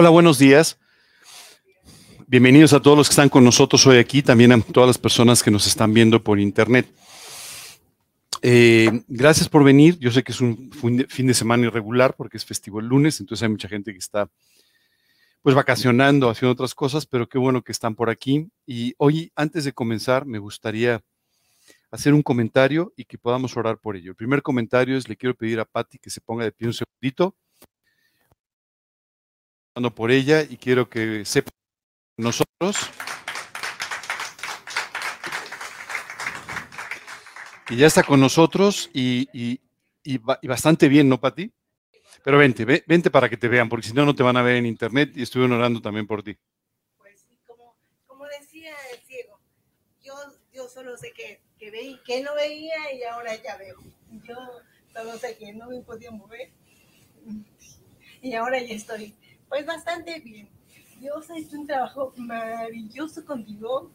Hola, buenos días. Bienvenidos a todos los que están con nosotros hoy aquí, también a todas las personas que nos están viendo por internet. Eh, gracias por venir. Yo sé que es un fin de semana irregular porque es festivo el lunes, entonces hay mucha gente que está pues vacacionando, haciendo otras cosas, pero qué bueno que están por aquí. Y hoy, antes de comenzar, me gustaría hacer un comentario y que podamos orar por ello. El primer comentario es, le quiero pedir a Patti que se ponga de pie un segundito por ella y quiero que sepa nosotros que ya está con nosotros y, bastante bien, ¿no, Pati? Pero vente, vente para que te vean, porque si no, no te van a ver en internet y estuve orando también por ti. Pues sí, como, decía el ciego, yo, yo solo sé que, que, veí, que no veía y ahora ya veo. Yo solo sé que no me podía mover y ahora ya estoy pues bastante bien. Dios ha hecho un trabajo maravilloso contigo.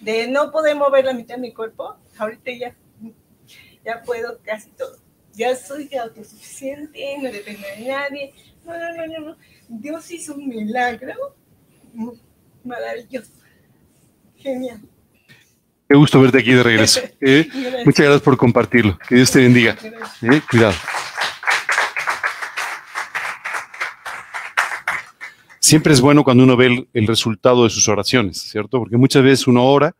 De no poder mover la mitad de mi cuerpo, ahorita ya, ya puedo casi todo. Ya soy autosuficiente, no dependo de nadie. No, no, no, no. Dios hizo un milagro maravilloso. Genial. Qué gusto verte aquí de regreso. ¿eh? Muchas gracias por compartirlo. Que Dios te bendiga. ¿Eh? Cuidado. Siempre es bueno cuando uno ve el, resultado de sus oraciones, ¿cierto? Porque muchas veces uno ora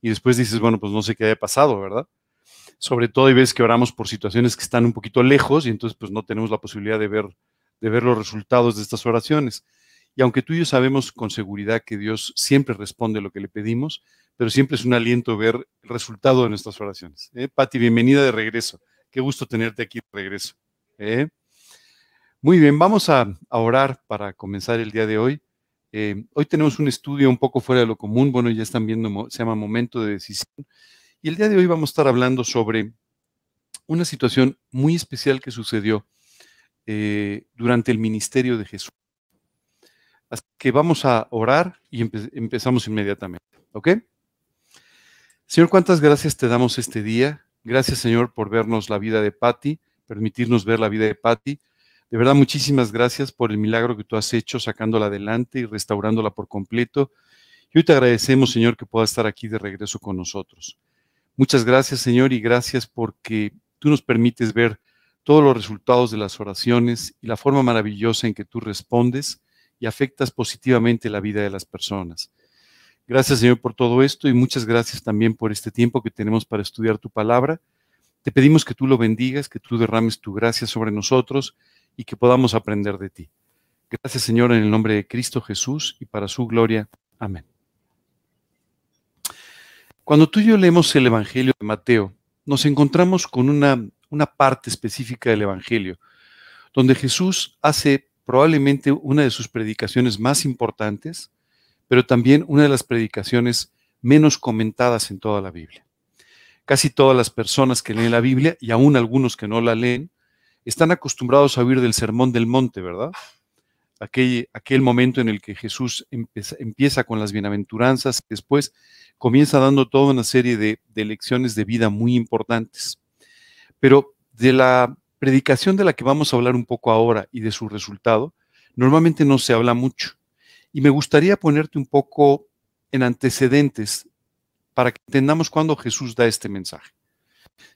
y después dices, bueno, pues no sé qué haya pasado, ¿verdad? Sobre todo hay veces que oramos por situaciones que están un poquito lejos y entonces pues no tenemos la posibilidad de ver, de ver los resultados de estas oraciones. Y aunque tú y yo sabemos con seguridad que Dios siempre responde lo que le pedimos, pero siempre es un aliento ver el resultado de nuestras oraciones. ¿eh? Pati, bienvenida de regreso. Qué gusto tenerte aquí de regreso. ¿eh? Muy bien, vamos a, orar para comenzar el día de hoy. Eh, hoy tenemos un estudio un poco fuera de lo común, bueno, ya están viendo, se llama Momento de Decisión. Y el día de hoy vamos a estar hablando sobre una situación muy especial que sucedió eh, durante el ministerio de Jesús. Así que vamos a orar y empezamos inmediatamente, ¿ok? Señor, cuántas gracias te damos este día. Gracias, Señor, por vernos la vida de Patty, permitirnos ver la vida de Patty de verdad, muchísimas gracias por el milagro que tú has hecho sacándola adelante y restaurándola por completo. Y hoy te agradecemos, Señor, que pueda estar aquí de regreso con nosotros. Muchas gracias, Señor, y gracias porque tú nos permites ver todos los resultados de las oraciones y la forma maravillosa en que tú respondes y afectas positivamente la vida de las personas. Gracias, Señor, por todo esto y muchas gracias también por este tiempo que tenemos para estudiar tu palabra. Te pedimos que tú lo bendigas, que tú derrames tu gracia sobre nosotros y que podamos aprender de ti. Gracias Señor en el nombre de Cristo Jesús y para su gloria. Amén. Cuando tú y yo leemos el Evangelio de Mateo, nos encontramos con una, una parte específica del Evangelio, donde Jesús hace probablemente una de sus predicaciones más importantes, pero también una de las predicaciones menos comentadas en toda la Biblia. Casi todas las personas que leen la Biblia, y aún algunos que no la leen, están acostumbrados a oír del sermón del monte, ¿verdad? Aquel, momento en el que Jesús empieza, con las bienaventuranzas, después comienza dando toda una serie de, de lecciones de vida muy importantes. Pero de la predicación de la que vamos a hablar un poco ahora y de su resultado, normalmente no se habla mucho. Y me gustaría ponerte un poco en antecedentes para que entendamos cuándo Jesús da este mensaje.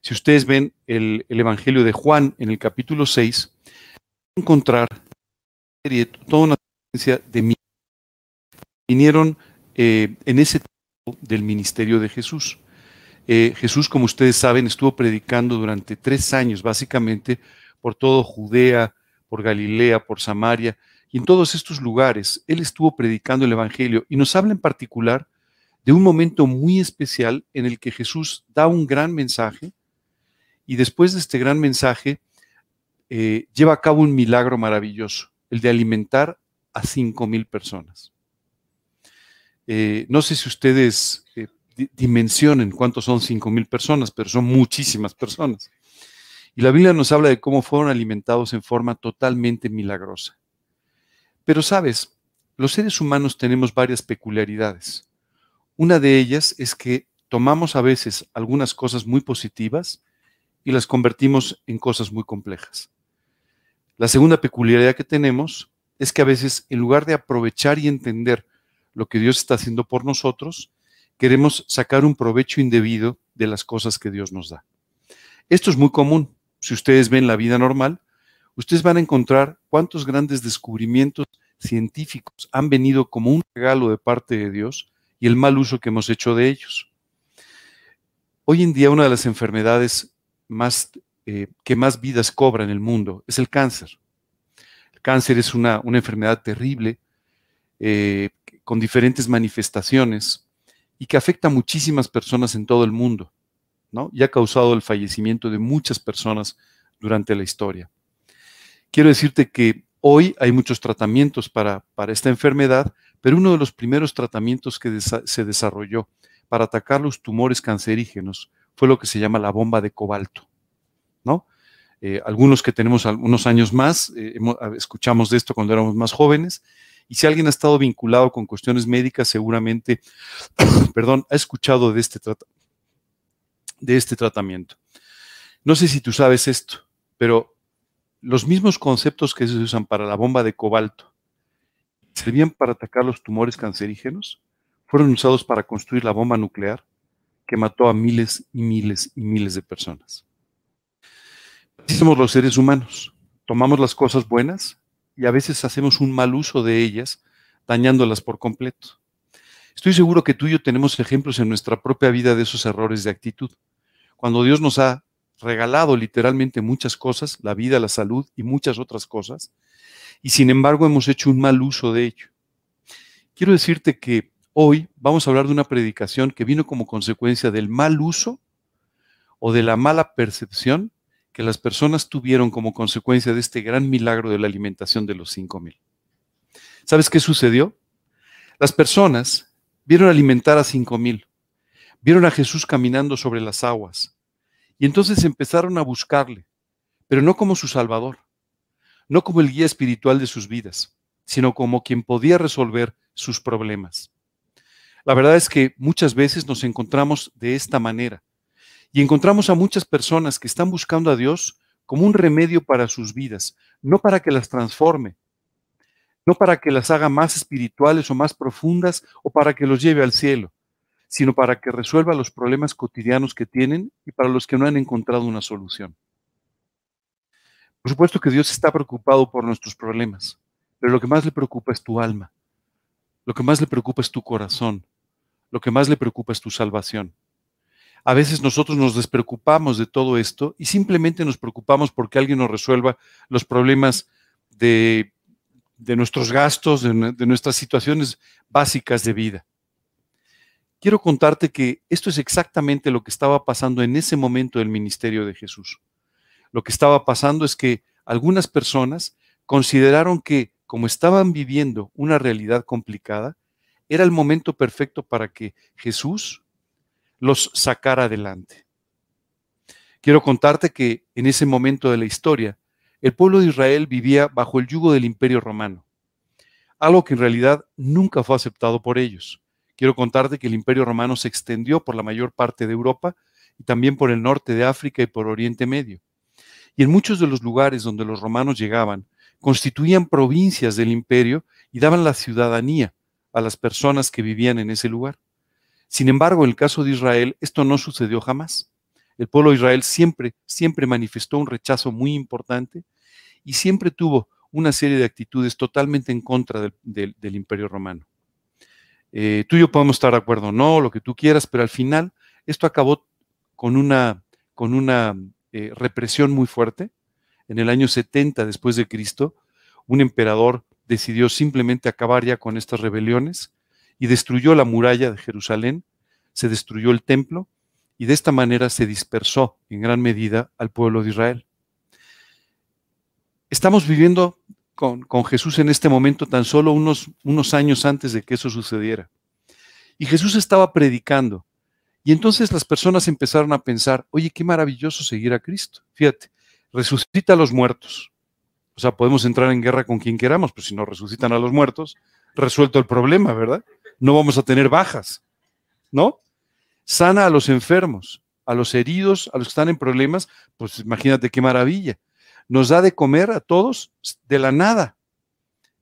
Si ustedes ven el, Evangelio de Juan en el capítulo 6, encontrar toda una secuencia de vinieron eh, en ese tiempo del ministerio de Jesús. Eh, Jesús, como ustedes saben, estuvo predicando durante tres años, básicamente, por todo Judea, por Galilea, por Samaria, y en todos estos lugares, Él estuvo predicando el Evangelio y nos habla en particular de un momento muy especial en el que Jesús da un gran mensaje y después de este gran mensaje eh, lleva a cabo un milagro maravilloso, el de alimentar a cinco mil personas. Eh, no sé si ustedes eh, dimensionen cuántos son cinco mil personas, pero son muchísimas personas. Y la Biblia nos habla de cómo fueron alimentados en forma totalmente milagrosa. Pero sabes, los seres humanos tenemos varias peculiaridades. Una de ellas es que tomamos a veces algunas cosas muy positivas y las convertimos en cosas muy complejas. La segunda peculiaridad que tenemos es que a veces, en lugar de aprovechar y entender lo que Dios está haciendo por nosotros, queremos sacar un provecho indebido de las cosas que Dios nos da. Esto es muy común. Si ustedes ven la vida normal, ustedes van a encontrar cuántos grandes descubrimientos científicos han venido como un regalo de parte de Dios el mal uso que hemos hecho de ellos. Hoy en día una de las enfermedades más, eh, que más vidas cobra en el mundo es el cáncer. El cáncer es una, enfermedad terrible eh, con diferentes manifestaciones y que afecta a muchísimas personas en todo el mundo, ¿no? Y ha causado el fallecimiento de muchas personas durante la historia. Quiero decirte que hoy hay muchos tratamientos para, para esta enfermedad, pero uno de los primeros tratamientos que se desarrolló para atacar los tumores cancerígenos fue lo que se llama la bomba de cobalto, ¿no? Eh, algunos que tenemos algunos años más, eh, escuchamos de esto cuando éramos más jóvenes, y si alguien ha estado vinculado con cuestiones médicas, seguramente, perdón, ha escuchado de este, de este tratamiento. No sé si tú sabes esto, pero los mismos conceptos que se usan para la bomba de cobalto servían para atacar los tumores cancerígenos, fueron usados para construir la bomba nuclear que mató a miles y miles y miles de personas. Así somos los seres humanos. Tomamos las cosas buenas y a veces hacemos un mal uso de ellas, dañándolas por completo. Estoy seguro que tú y yo tenemos ejemplos en nuestra propia vida de esos errores de actitud. Cuando Dios nos ha regalado literalmente muchas cosas, la vida, la salud y muchas otras cosas, y sin embargo hemos hecho un mal uso de ello. Quiero decirte que hoy vamos a hablar de una predicación que vino como consecuencia del mal uso o de la mala percepción que las personas tuvieron como consecuencia de este gran milagro de la alimentación de los cinco mil. ¿Sabes qué sucedió? Las personas vieron alimentar a cinco mil, vieron a Jesús caminando sobre las aguas y entonces empezaron a buscarle, pero no como su Salvador, no como el guía espiritual de sus vidas, sino como quien podía resolver sus problemas. La verdad es que muchas veces nos encontramos de esta manera, y encontramos a muchas personas que están buscando a Dios como un remedio para sus vidas, no para que las transforme, no para que las haga más espirituales o más profundas o para que los lleve al cielo, sino para que resuelva los problemas cotidianos que tienen y para los que no han encontrado una solución. Por supuesto que Dios está preocupado por nuestros problemas, pero lo que más le preocupa es tu alma, lo que más le preocupa es tu corazón, lo que más le preocupa es tu salvación. A veces nosotros nos despreocupamos de todo esto y simplemente nos preocupamos porque alguien nos resuelva los problemas de, nuestros gastos, de, de nuestras situaciones básicas de vida. Quiero contarte que esto es exactamente lo que estaba pasando en ese momento del ministerio de Jesús. Lo que estaba pasando es que algunas personas consideraron que como estaban viviendo una realidad complicada, era el momento perfecto para que Jesús los sacara adelante. Quiero contarte que en ese momento de la historia, el pueblo de Israel vivía bajo el yugo del imperio romano, algo que en realidad nunca fue aceptado por ellos. Quiero contarte que el imperio romano se extendió por la mayor parte de Europa y también por el norte de África y por Oriente Medio. Y en muchos de los lugares donde los romanos llegaban, constituían provincias del imperio y daban la ciudadanía a las personas que vivían en ese lugar. Sin embargo, en el caso de Israel, esto no sucedió jamás. El pueblo de Israel siempre, siempre manifestó un rechazo muy importante y siempre tuvo una serie de actitudes totalmente en contra del, imperio romano. Eh, tú y yo podemos estar de acuerdo, no, lo que tú quieras, pero al final esto acabó con una, con una eh, represión muy fuerte. En el año 70 después de Cristo, un emperador decidió simplemente acabar ya con estas rebeliones y destruyó la muralla de Jerusalén, se destruyó el templo y de esta manera se dispersó en gran medida al pueblo de Israel. Estamos viviendo con, Jesús en este momento tan solo unos, unos años antes de que eso sucediera. Y Jesús estaba predicando. Y entonces las personas empezaron a pensar, oye, qué maravilloso seguir a Cristo. Fíjate, resucita a los muertos. O sea, podemos entrar en guerra con quien queramos, pero si no resucitan a los muertos, resuelto el problema, ¿verdad? no vamos a tener bajas, ¿no? Sana a los enfermos, a los heridos, a los que están en problemas, pues imagínate qué maravilla. Nos da de comer a todos de la nada.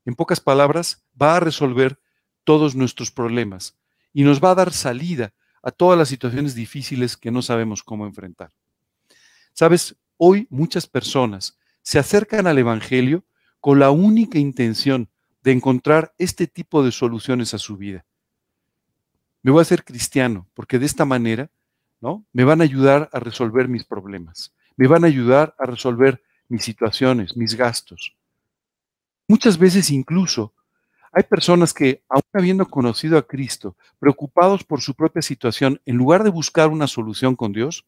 en pocas palabras, va a resolver todos nuestros problemas y nos va a dar salida a todas las situaciones difíciles que no sabemos cómo enfrentar. Sabes, hoy muchas personas se acercan al Evangelio con la única intención de encontrar este tipo de soluciones a su vida. Me voy a hacer cristiano porque de esta manera, ¿no? Me van a ayudar a resolver mis problemas, me van a ayudar a resolver mis situaciones, mis gastos. Muchas veces incluso hay personas que, aun habiendo conocido a Cristo, preocupados por su propia situación, en lugar de buscar una solución con Dios,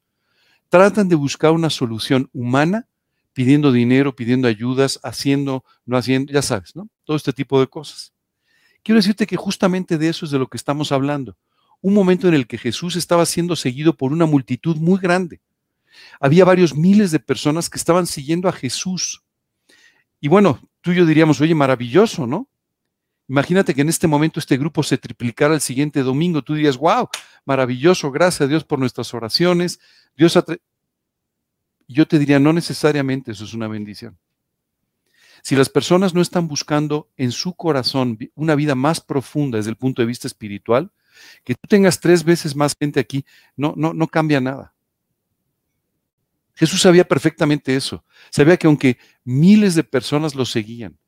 tratan de buscar una solución humana, pidiendo dinero, pidiendo ayudas, haciendo, no haciendo, ya sabes, ¿no? Todo este tipo de cosas. Quiero decirte que justamente de eso es de lo que estamos hablando. Un momento en el que Jesús estaba siendo seguido por una multitud muy grande. Había varios miles de personas que estaban siguiendo a Jesús. Y bueno, tú y yo diríamos, oye, maravilloso, ¿no? Imagínate que en este momento este grupo se triplicara el siguiente domingo. Tú dirías, wow, maravilloso, gracias a Dios por nuestras oraciones. Dios Yo te diría, no necesariamente eso es una bendición. Si las personas no están buscando en su corazón una vida más profunda desde el punto de vista espiritual, que tú tengas tres veces más gente aquí, no, no, no cambia nada. Jesús sabía perfectamente eso. Sabía que aunque miles de personas lo seguían,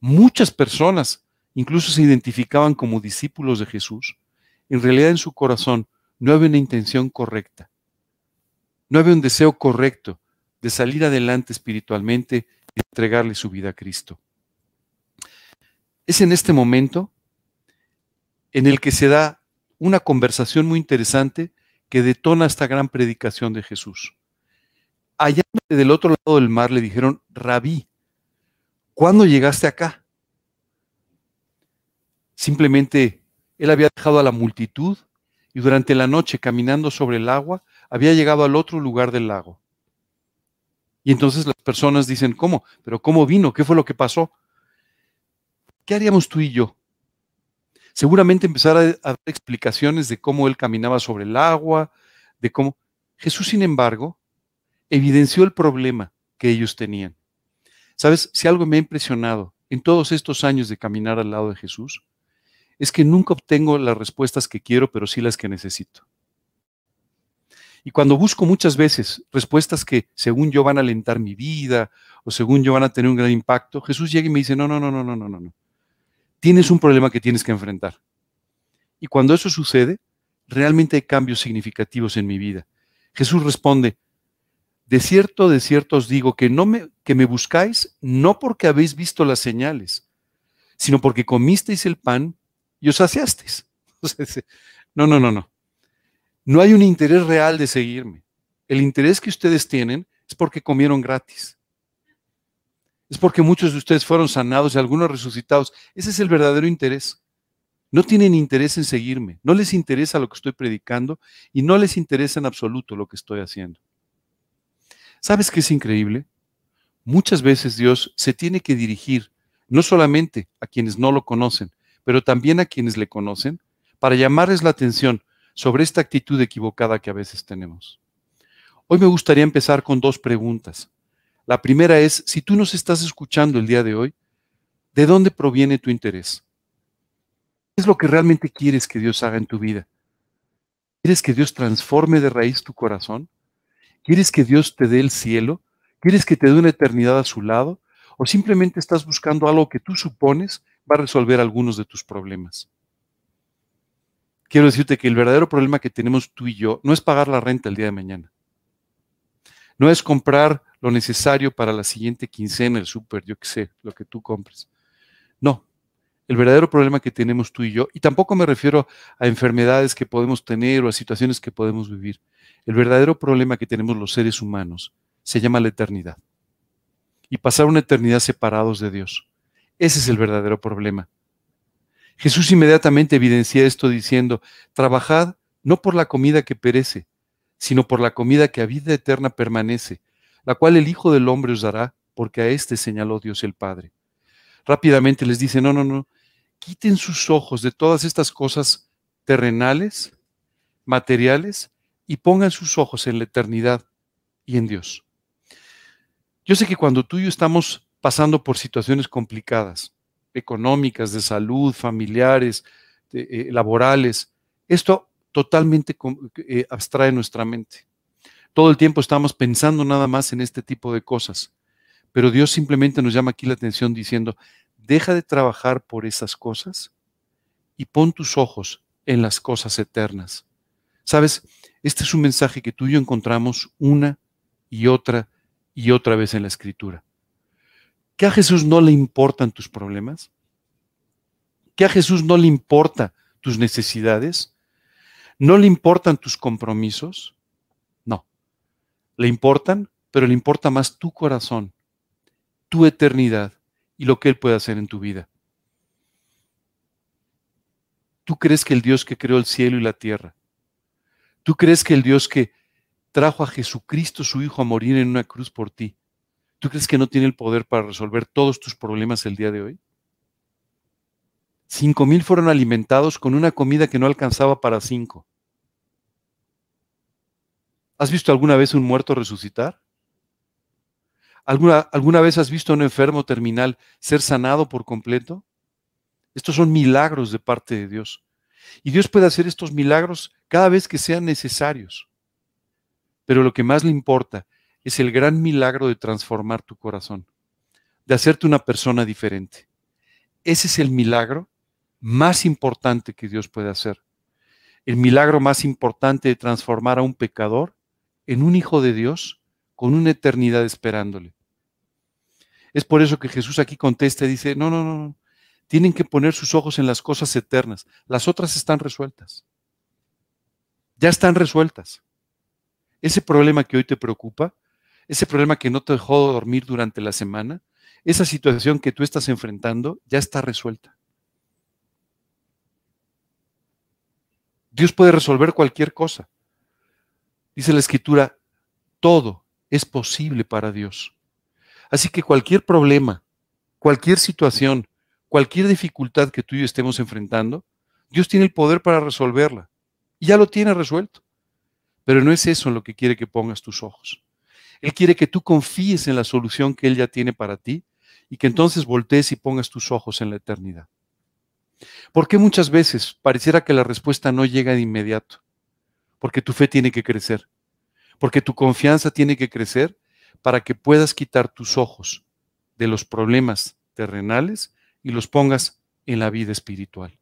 muchas personas incluso se identificaban como discípulos de Jesús, en realidad en su corazón no había una intención correcta, no había un deseo correcto de salir adelante espiritualmente y entregarle su vida a Cristo. Es en este momento en el que se da una conversación muy interesante que detona esta gran predicación de Jesús. Allá del otro lado del mar le dijeron, Rabí, ¿cuándo llegaste acá? Simplemente él había dejado a la multitud y durante la noche caminando sobre el agua había llegado al otro lugar del lago. Y entonces las personas dicen, ¿cómo? ¿Pero cómo vino? ¿Qué fue lo que pasó? ¿Qué haríamos tú y yo? Seguramente empezar a, dar explicaciones de cómo él caminaba sobre el agua, de cómo... Jesús, sin embargo, evidenció el problema que ellos tenían. ¿Sabes? Si algo me ha impresionado en todos estos años de caminar al lado de Jesús, es que nunca obtengo las respuestas que quiero, pero sí las que necesito. Y cuando busco muchas veces respuestas que según yo van a alentar mi vida o según yo van a tener un gran impacto, Jesús llega y me dice, no, no, no, no, no, no, no. Tienes un problema que tienes que enfrentar. Y cuando eso sucede, realmente hay cambios significativos en mi vida. Jesús responde, de cierto, de cierto os digo que, no me, que me buscáis no porque habéis visto las señales, sino porque comisteis el pan y os saciasteis. No, no, no, no. No hay un interés real de seguirme. El interés que ustedes tienen es porque comieron gratis. Es porque muchos de ustedes fueron sanados y algunos resucitados. Ese es el verdadero interés. No tienen interés en seguirme, no les interesa lo que estoy predicando y no les interesa en absoluto lo que estoy haciendo. ¿Sabes qué es increíble? Muchas veces Dios se tiene que dirigir no solamente a quienes no lo conocen, pero también a quienes le conocen, para llamarles la atención sobre esta actitud equivocada que a veces tenemos. Hoy me gustaría empezar con dos preguntas. La primera es, si tú nos estás escuchando el día de hoy, ¿de dónde proviene tu interés? ¿Qué es lo que realmente quieres que Dios haga en tu vida? ¿Quieres que Dios transforme de raíz tu corazón? ¿Quieres que Dios te dé el cielo? ¿Quieres que te dé una eternidad a su lado? ¿O simplemente estás buscando algo que tú supones va a resolver algunos de tus problemas. Quiero decirte que el verdadero problema que tenemos tú y yo no es pagar la renta el día de mañana. No es comprar lo necesario para la siguiente quincena, el súper, yo qué sé, lo que tú compres. El verdadero problema que tenemos tú y yo, y tampoco me refiero a enfermedades que podemos tener o a situaciones que podemos vivir. El verdadero problema que tenemos los seres humanos se llama la eternidad. Y pasar una eternidad separados de Dios. Ese es el verdadero problema. Jesús inmediatamente evidencia esto diciendo, trabajad no por la comida que perece, sino por la comida que a vida eterna permanece, la cual el Hijo del Hombre os dará, porque a éste señaló Dios el Padre. Rápidamente les dice, no, no, no, quiten sus ojos de todas estas cosas terrenales, materiales, y pongan sus ojos en la eternidad y en Dios. Yo sé que cuando tú y yo estamos pasando por situaciones complicadas, económicas, de salud, familiares, eh, laborales. Esto totalmente eh, abstrae nuestra mente. Todo el tiempo estamos pensando nada más en este tipo de cosas. Pero Dios simplemente nos llama aquí la atención diciendo, deja de trabajar por esas cosas y pon tus ojos en las cosas eternas. Sabes, este es un mensaje que tú y yo encontramos una y otra y otra vez en la escritura. ¿Que a Jesús no le importan tus problemas? ¿Que a Jesús no le importa tus necesidades? ¿No le importan tus compromisos? No. Le importan, pero le importa más tu corazón, tu eternidad y lo que Él puede hacer en tu vida. ¿Tú crees que el Dios que creó el cielo y la tierra, tú crees que el Dios que trajo a Jesucristo, su Hijo, a morir en una cruz por ti, ¿tú crees que no tiene el poder para resolver todos tus problemas el día de hoy? Cinco mil fueron alimentados con una comida que no alcanzaba para cinco. ¿Has visto alguna vez un muerto resucitar? ¿Alguna, ¿Alguna vez has visto a un enfermo terminal ser sanado por completo? Estos son milagros de parte de Dios. Y Dios puede hacer estos milagros cada vez que sean necesarios. Pero lo que más le importa es el gran milagro de transformar tu corazón, de hacerte una persona diferente. Ese es el milagro más importante que Dios puede hacer. El milagro más importante de transformar a un pecador en un hijo de Dios con una eternidad esperándole. Es por eso que Jesús aquí contesta y dice, no, no, no, tienen que poner sus ojos en las cosas eternas. Las otras están resueltas. Ya están resueltas. Ese problema que hoy te preocupa, ese problema que no te dejó dormir durante la semana, esa situación que tú estás enfrentando, ya está resuelta. Dios puede resolver cualquier cosa. Dice la escritura, todo es posible para Dios. Así que cualquier problema, cualquier situación, cualquier dificultad que tú y yo estemos enfrentando, Dios tiene el poder para resolverla. Y ya lo tiene resuelto. Pero no es eso en lo que quiere que pongas tus ojos. Él quiere que tú confíes en la solución que Él ya tiene para ti y que entonces voltees y pongas tus ojos en la eternidad. ¿Por qué muchas veces pareciera que la respuesta no llega de inmediato? porque tu fe tiene que crecer, porque tu confianza tiene que crecer para que puedas quitar tus ojos de los problemas terrenales y los pongas en la vida espiritual.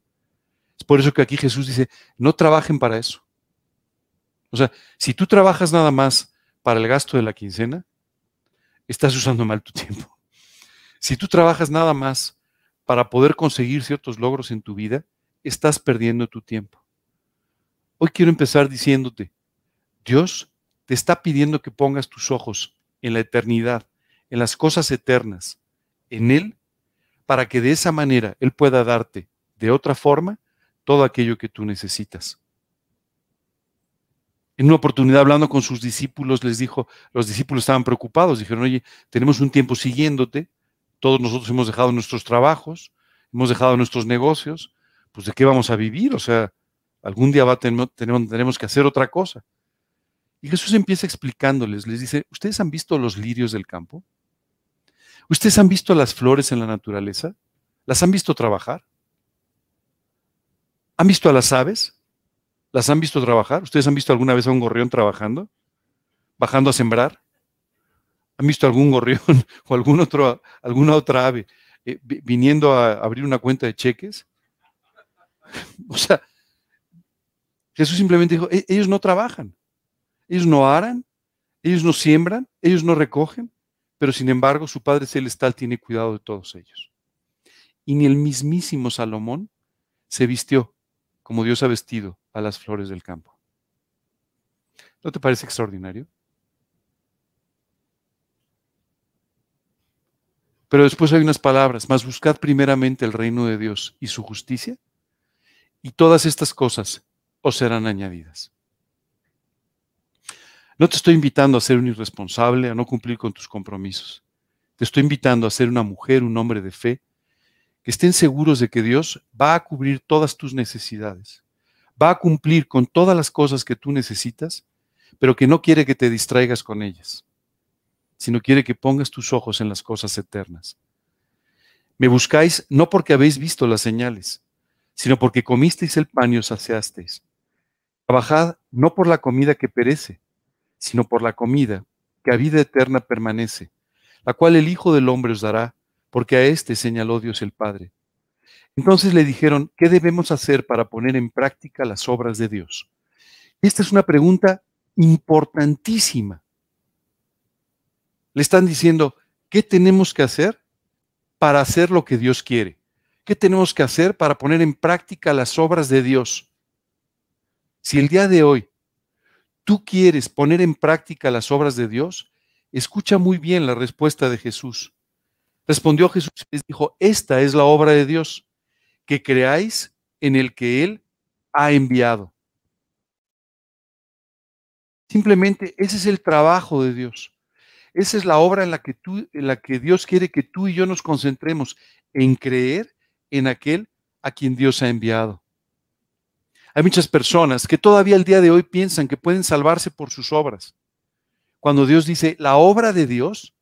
Es por eso que aquí Jesús dice, no trabajen para eso. O sea, si tú trabajas nada más para el gasto de la quincena, estás usando mal tu tiempo. Si tú trabajas nada más para poder conseguir ciertos logros en tu vida, estás perdiendo tu tiempo. Hoy quiero empezar diciéndote, Dios te está pidiendo que pongas tus ojos en la eternidad, en las cosas eternas, en Él, para que de esa manera Él pueda darte de otra forma todo aquello que tú necesitas. En una oportunidad hablando con sus discípulos, les dijo, los discípulos estaban preocupados, dijeron, oye, tenemos un tiempo siguiéndote, todos nosotros hemos dejado nuestros trabajos, hemos dejado nuestros negocios, pues de qué vamos a vivir, o sea, Algún día va tenemos, tenemos que hacer otra cosa. Y Jesús empieza explicándoles, les dice, ¿ustedes han visto los lirios del campo? ¿Ustedes han visto las flores en la naturaleza? ¿Las han visto trabajar? ¿Han visto a las aves? ¿Las han visto trabajar? ¿Ustedes han visto alguna vez a un gorrión trabajando? ¿Bajando a sembrar? ¿Han visto algún gorrión o algún otro, alguna otra ave eh, viniendo a abrir una cuenta de cheques? O sea, Jesús simplemente dijo, e-, ellos no trabajan, ellos no aran, ellos no siembran, ellos no recogen, pero sin embargo su Padre Celestial tiene cuidado de todos ellos. Y ni el mismísimo Salomón se vistió como Dios ha vestido a las flores del campo. ¿No te parece extraordinario? Pero después hay unas palabras, más buscad primeramente el reino de Dios y su justicia, y todas estas cosas o serán añadidas. No te estoy invitando a ser un irresponsable, a no cumplir con tus compromisos. Te estoy invitando a ser una mujer, un hombre de fe, que estén seguros de que Dios va a cubrir todas tus necesidades, va a cumplir con todas las cosas que tú necesitas, pero que no quiere que te distraigas con ellas, sino quiere que pongas tus ojos en las cosas eternas. Me buscáis no porque habéis visto las señales, sino porque comisteis el pan y os saciasteis. Trabajad no por la comida que perece, sino por la comida que a vida eterna permanece, la cual el Hijo del Hombre os dará, porque a éste señaló Dios el Padre. Entonces le dijeron, ¿qué debemos hacer para poner en práctica las obras de Dios? Esta es una pregunta importantísima. Le están diciendo, ¿qué tenemos que hacer para hacer lo que Dios quiere? ¿Qué tenemos que hacer para poner en práctica las obras de Dios? Si el día de hoy tú quieres poner en práctica las obras de Dios, escucha muy bien la respuesta de Jesús. Respondió Jesús y les dijo, esta es la obra de Dios, que creáis en el que Él ha enviado. Simplemente ese es el trabajo de Dios. Esa es la obra en la que tú, en la que Dios quiere que tú y yo nos concentremos en creer en aquel a quien Dios ha enviado. Hay muchas personas que todavía el día de hoy piensan que pueden salvarse por sus obras. Cuando Dios dice, la obra de Dios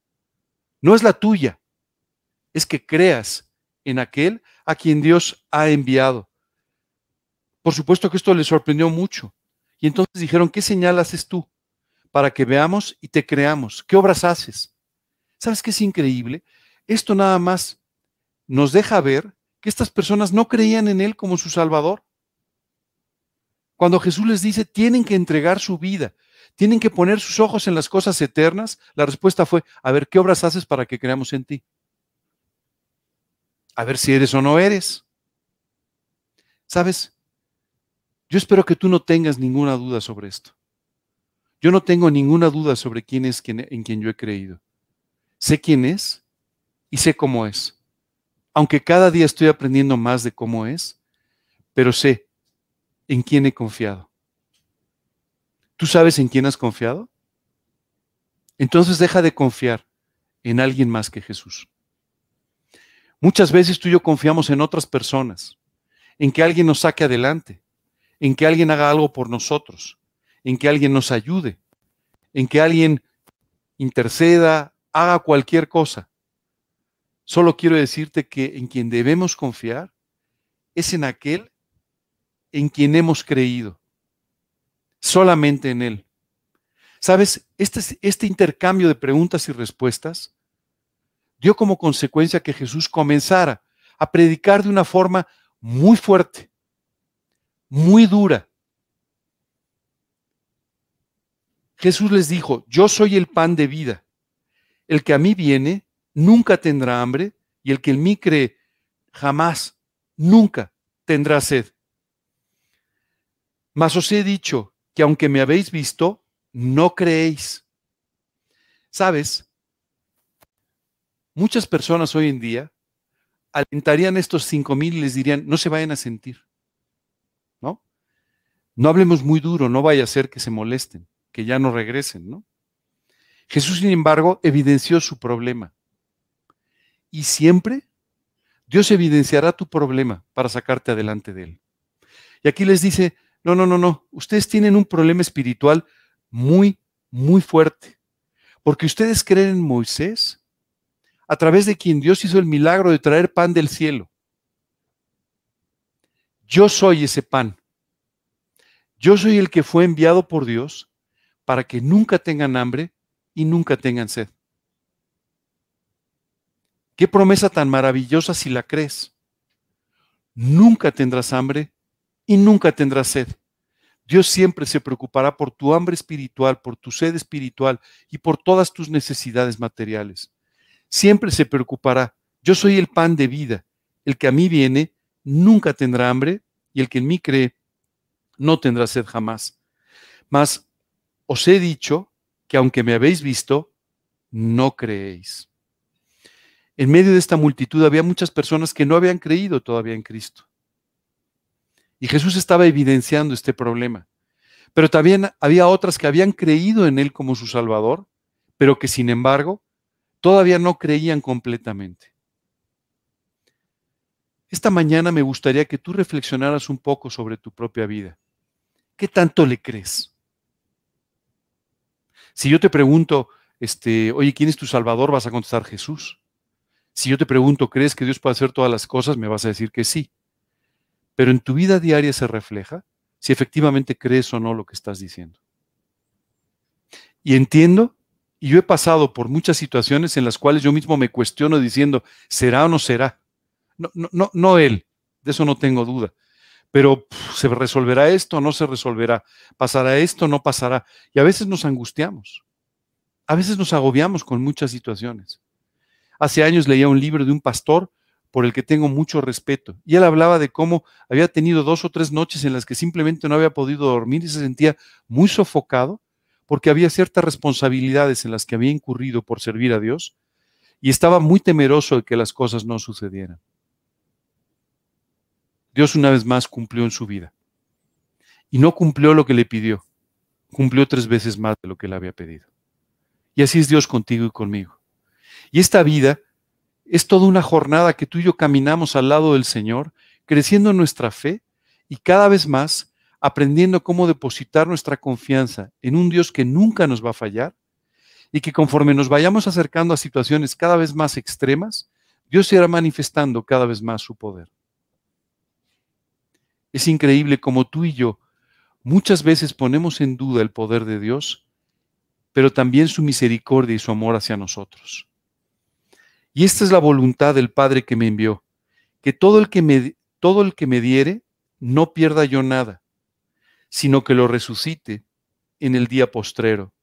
no es la tuya, es que creas en aquel a quien Dios ha enviado. Por supuesto que esto le sorprendió mucho. Y entonces dijeron, ¿qué señal haces tú para que veamos y te creamos? ¿Qué obras haces? ¿Sabes qué es increíble? Esto nada más nos deja ver que estas personas no creían en Él como su Salvador. Cuando Jesús les dice, tienen que entregar su vida, tienen que poner sus ojos en las cosas eternas, la respuesta fue, a ver, ¿qué obras haces para que creamos en ti? a ver si eres o no eres. ¿Sabes? Yo espero que tú no tengas ninguna duda sobre esto. Yo no tengo ninguna duda sobre quién es quien, en quien yo he creído. Sé quién es y sé cómo es. Aunque cada día estoy aprendiendo más de cómo es, pero sé en quién he confiado. ¿Tú sabes en quién has confiado? Entonces deja de confiar en alguien más que Jesús. Muchas veces tú y yo confiamos en otras personas, en que alguien nos saque adelante, en que alguien haga algo por nosotros, en que alguien nos ayude, en que alguien interceda, haga cualquier cosa. Solo quiero decirte que en quien debemos confiar es en aquel en quien hemos creído, solamente en Él. ¿Sabes? Este, este intercambio de preguntas y respuestas dio como consecuencia que Jesús comenzara a predicar de una forma muy fuerte, muy dura. Jesús les dijo, yo soy el pan de vida. El que a mí viene nunca tendrá hambre y el que en mí cree jamás, nunca tendrá sed. Mas os he dicho que aunque me habéis visto, no creéis. ¿Sabes? Muchas personas hoy en día alentarían estos cinco mil y les dirían, no se vayan a sentir, ¿no? No hablemos muy duro, no vaya a ser que se molesten, que ya no regresen, ¿no? Jesús, sin embargo, evidenció su problema. Y siempre Dios evidenciará tu problema para sacarte adelante de él. Y aquí les dice, no, no, no, no, ustedes tienen un problema espiritual muy, muy fuerte. Porque ustedes creen en Moisés a través de quien Dios hizo el milagro de traer pan del cielo. Yo soy ese pan. Yo soy el que fue enviado por Dios para que nunca tengan hambre y nunca tengan sed. Qué promesa tan maravillosa si la crees. Nunca tendrás hambre y nunca tendrás sed. Dios siempre se preocupará por tu hambre espiritual, por tu sed espiritual y por todas tus necesidades materiales siempre se preocupará. Yo soy el pan de vida. El que a mí viene nunca tendrá hambre y el que en mí cree no tendrá sed jamás. Mas os he dicho que aunque me habéis visto, no creéis. En medio de esta multitud había muchas personas que no habían creído todavía en Cristo. Y Jesús estaba evidenciando este problema. Pero también había otras que habían creído en Él como su Salvador, pero que sin embargo todavía no creían completamente. Esta mañana me gustaría que tú reflexionaras un poco sobre tu propia vida. ¿Qué tanto le crees? Si yo te pregunto, este, oye, ¿quién es tu Salvador? Vas a contestar Jesús. Si yo te pregunto, ¿crees que Dios puede hacer todas las cosas? Me vas a decir que sí. Pero en tu vida diaria se refleja si efectivamente crees o no lo que estás diciendo. Y entiendo, y yo he pasado por muchas situaciones en las cuales yo mismo me cuestiono diciendo, ¿será o no será? No, no, no, no él, de eso no tengo duda. Pero ¿se resolverá esto o no se resolverá? ¿Pasará esto o no pasará? Y a veces nos angustiamos. A veces nos agobiamos con muchas situaciones. Hace años leía un libro de un pastor por el que tengo mucho respeto. Y él hablaba de cómo había tenido dos o tres noches en las que simplemente no había podido dormir y se sentía muy sofocado porque había ciertas responsabilidades en las que había incurrido por servir a Dios y estaba muy temeroso de que las cosas no sucedieran. Dios una vez más cumplió en su vida. Y no cumplió lo que le pidió, cumplió tres veces más de lo que le había pedido. Y así es Dios contigo y conmigo. Y esta vida es toda una jornada que tú y yo caminamos al lado del Señor, creciendo en nuestra fe y cada vez más aprendiendo cómo depositar nuestra confianza en un Dios que nunca nos va a fallar y que conforme nos vayamos acercando a situaciones cada vez más extremas, Dios irá manifestando cada vez más su poder. Es increíble como tú y yo muchas veces ponemos en duda el poder de Dios, pero también su misericordia y su amor hacia nosotros. Y esta es la voluntad del Padre que me envió, que todo el que me, todo el que me diere, no pierda yo nada, sino que lo resucite en el día postrero.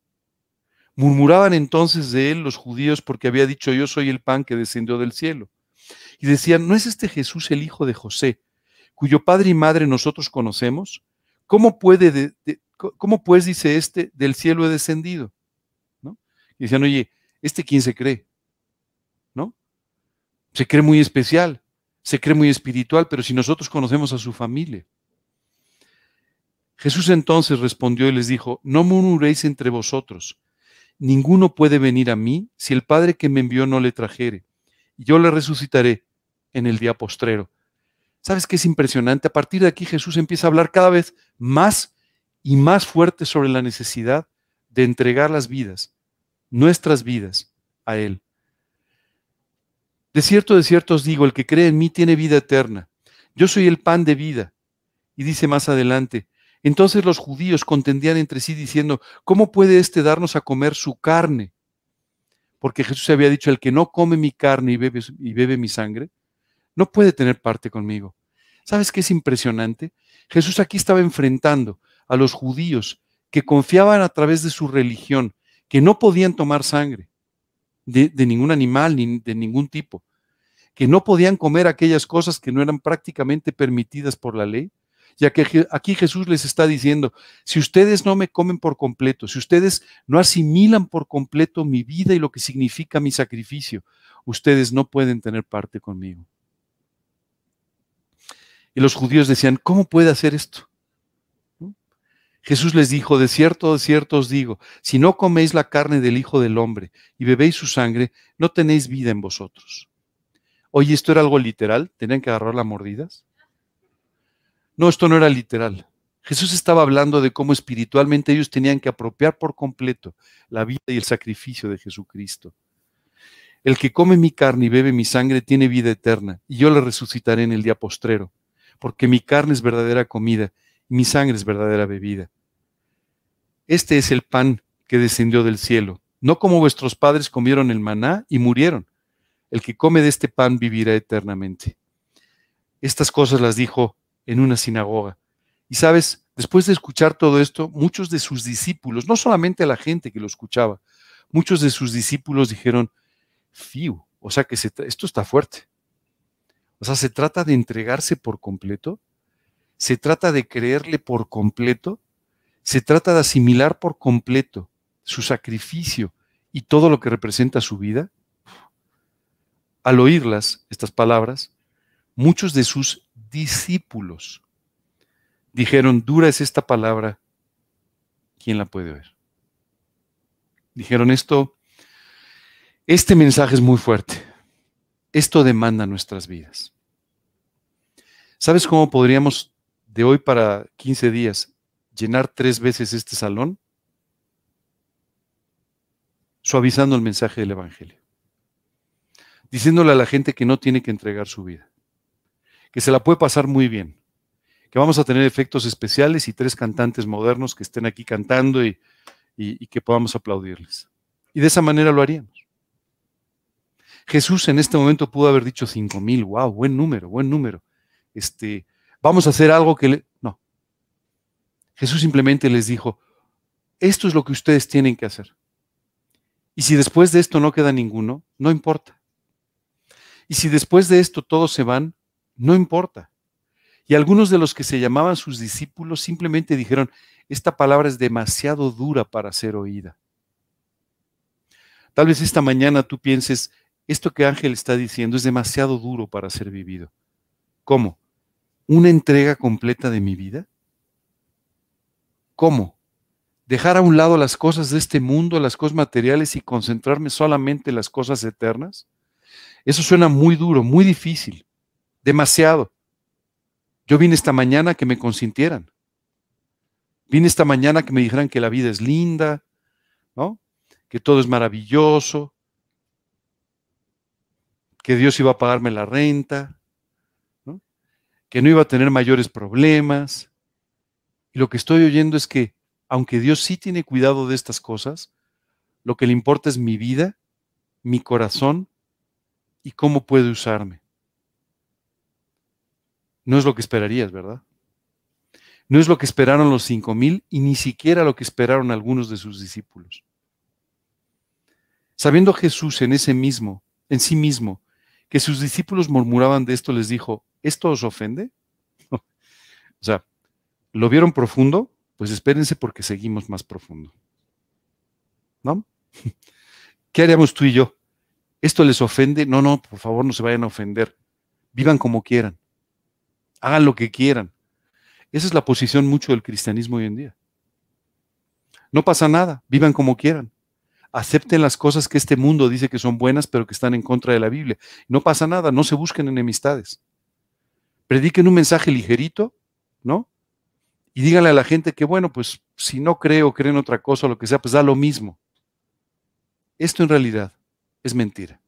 Murmuraban entonces de él los judíos porque había dicho yo soy el pan que descendió del cielo. Y decían, ¿no es este Jesús el hijo de José, cuyo padre y madre nosotros conocemos? ¿Cómo puede, cómo pues dice este, del cielo he descendido? ¿No? Y decían, oye, ¿este quién se cree? Se cree muy especial, se cree muy espiritual, pero si nosotros conocemos a su familia. Jesús entonces respondió y les dijo, no murmuréis entre vosotros. Ninguno puede venir a mí si el Padre que me envió no le trajere. Y yo le resucitaré en el día postrero. ¿Sabes qué es impresionante? A partir de aquí Jesús empieza a hablar cada vez más y más fuerte sobre la necesidad de entregar las vidas, nuestras vidas, a Él. De cierto, de cierto os digo, el que cree en mí tiene vida eterna. Yo soy el pan de vida. Y dice más adelante, entonces los judíos contendían entre sí diciendo, ¿cómo puede éste darnos a comer su carne? Porque Jesús había dicho, el que no come mi carne y bebe, y bebe mi sangre, no puede tener parte conmigo. ¿Sabes qué es impresionante? Jesús aquí estaba enfrentando a los judíos que confiaban a través de su religión, que no podían tomar sangre de, ningún animal ni de ningún tipo, que no podían comer aquellas cosas que no eran prácticamente permitidas por la ley, ya que aquí Jesús les está diciendo, si ustedes no me comen por completo, si ustedes no asimilan por completo mi vida y lo que significa mi sacrificio, ustedes no pueden tener parte conmigo. Y los judíos decían, ¿cómo puede hacer esto? Jesús les dijo, de cierto, de cierto os digo, si no coméis la carne del Hijo del Hombre y bebéis su sangre, no tenéis vida en vosotros. Oye, ¿esto era algo literal? ¿Tenían que agarrar las mordidas? No, esto no era literal. Jesús estaba hablando de cómo espiritualmente ellos tenían que apropiar por completo la vida y el sacrificio de Jesucristo. El que come mi carne y bebe mi sangre tiene vida eterna, y yo le resucitaré en el día postrero, porque mi carne es verdadera comida mi sangre es verdadera bebida. Este es el pan que descendió del cielo, no como vuestros padres comieron el maná y murieron. El que come de este pan vivirá eternamente. Estas cosas las dijo en una sinagoga. Y sabes, después de escuchar todo esto, muchos de sus discípulos, no solamente la gente que lo escuchaba, muchos de sus discípulos dijeron, fiu, o sea que esto está fuerte. O sea, se trata de entregarse por completo se trata de creerle por completo, se trata de asimilar por completo su sacrificio y todo lo que representa su vida. Al oírlas, estas palabras, muchos de sus discípulos dijeron, dura es esta palabra, ¿quién la puede oír? Dijeron esto, este mensaje es muy fuerte, esto demanda nuestras vidas. ¿Sabes cómo podríamos de hoy para 15 días, llenar tres veces este salón, suavizando el mensaje del Evangelio. diciéndole a la gente que no tiene que entregar su vida, que se la puede pasar muy bien, que vamos a tener efectos especiales y tres cantantes modernos que estén aquí cantando y, que podamos aplaudirles. Y de esa manera lo haríamos. Jesús en este momento pudo haber dicho cinco mil, wow, buen número, buen número. Este, vamos a hacer algo que le... No. Jesús simplemente les dijo, esto es lo que ustedes tienen que hacer. Y si después de esto no queda ninguno, no importa. Y si después de esto todos se van, no importa. Y algunos de los que se llamaban sus discípulos simplemente dijeron, esta palabra es demasiado dura para ser oída. Tal vez esta mañana tú pienses, esto que Ángel está diciendo es demasiado duro para ser vivido. ¿Cómo? ¿Una entrega completa de mi vida? ¿Cómo? ¿Dejar a un lado las cosas de este mundo, las cosas materiales y concentrarme solamente en las cosas eternas? Eso suena muy duro, muy difícil, demasiado. Yo vine esta mañana que me consintieran. Vine esta mañana que me dijeran que la vida es linda, ¿no? Que todo es maravilloso, que Dios iba a pagarme la renta, que no iba a tener mayores problemas. Y lo que estoy oyendo es que, aunque Dios sí tiene cuidado de estas cosas, lo que le importa es mi vida, mi corazón y cómo puede usarme. No es lo que esperarías, ¿verdad? No es lo que esperaron los cinco mil y ni siquiera lo que esperaron algunos de sus discípulos. Sabiendo Jesús en ese mismo, en sí mismo, que sus discípulos murmuraban de esto, les dijo, ¿esto os ofende? o sea, ¿lo vieron profundo? Pues espérense porque seguimos más profundo. ¿No? ¿Qué haríamos tú y yo? ¿Esto les ofende? No, no, por favor no se vayan a ofender. Vivan como quieran. Hagan lo que quieran. Esa es la posición mucho del cristianismo hoy en día. No pasa nada, vivan como quieran acepten las cosas que este mundo dice que son buenas, pero que están en contra de la Biblia. No pasa nada, no se busquen enemistades. Prediquen un mensaje ligerito, ¿no? Y díganle a la gente que, bueno, pues si no cree o creen otra cosa lo que sea, pues da lo mismo. Esto en realidad es mentira.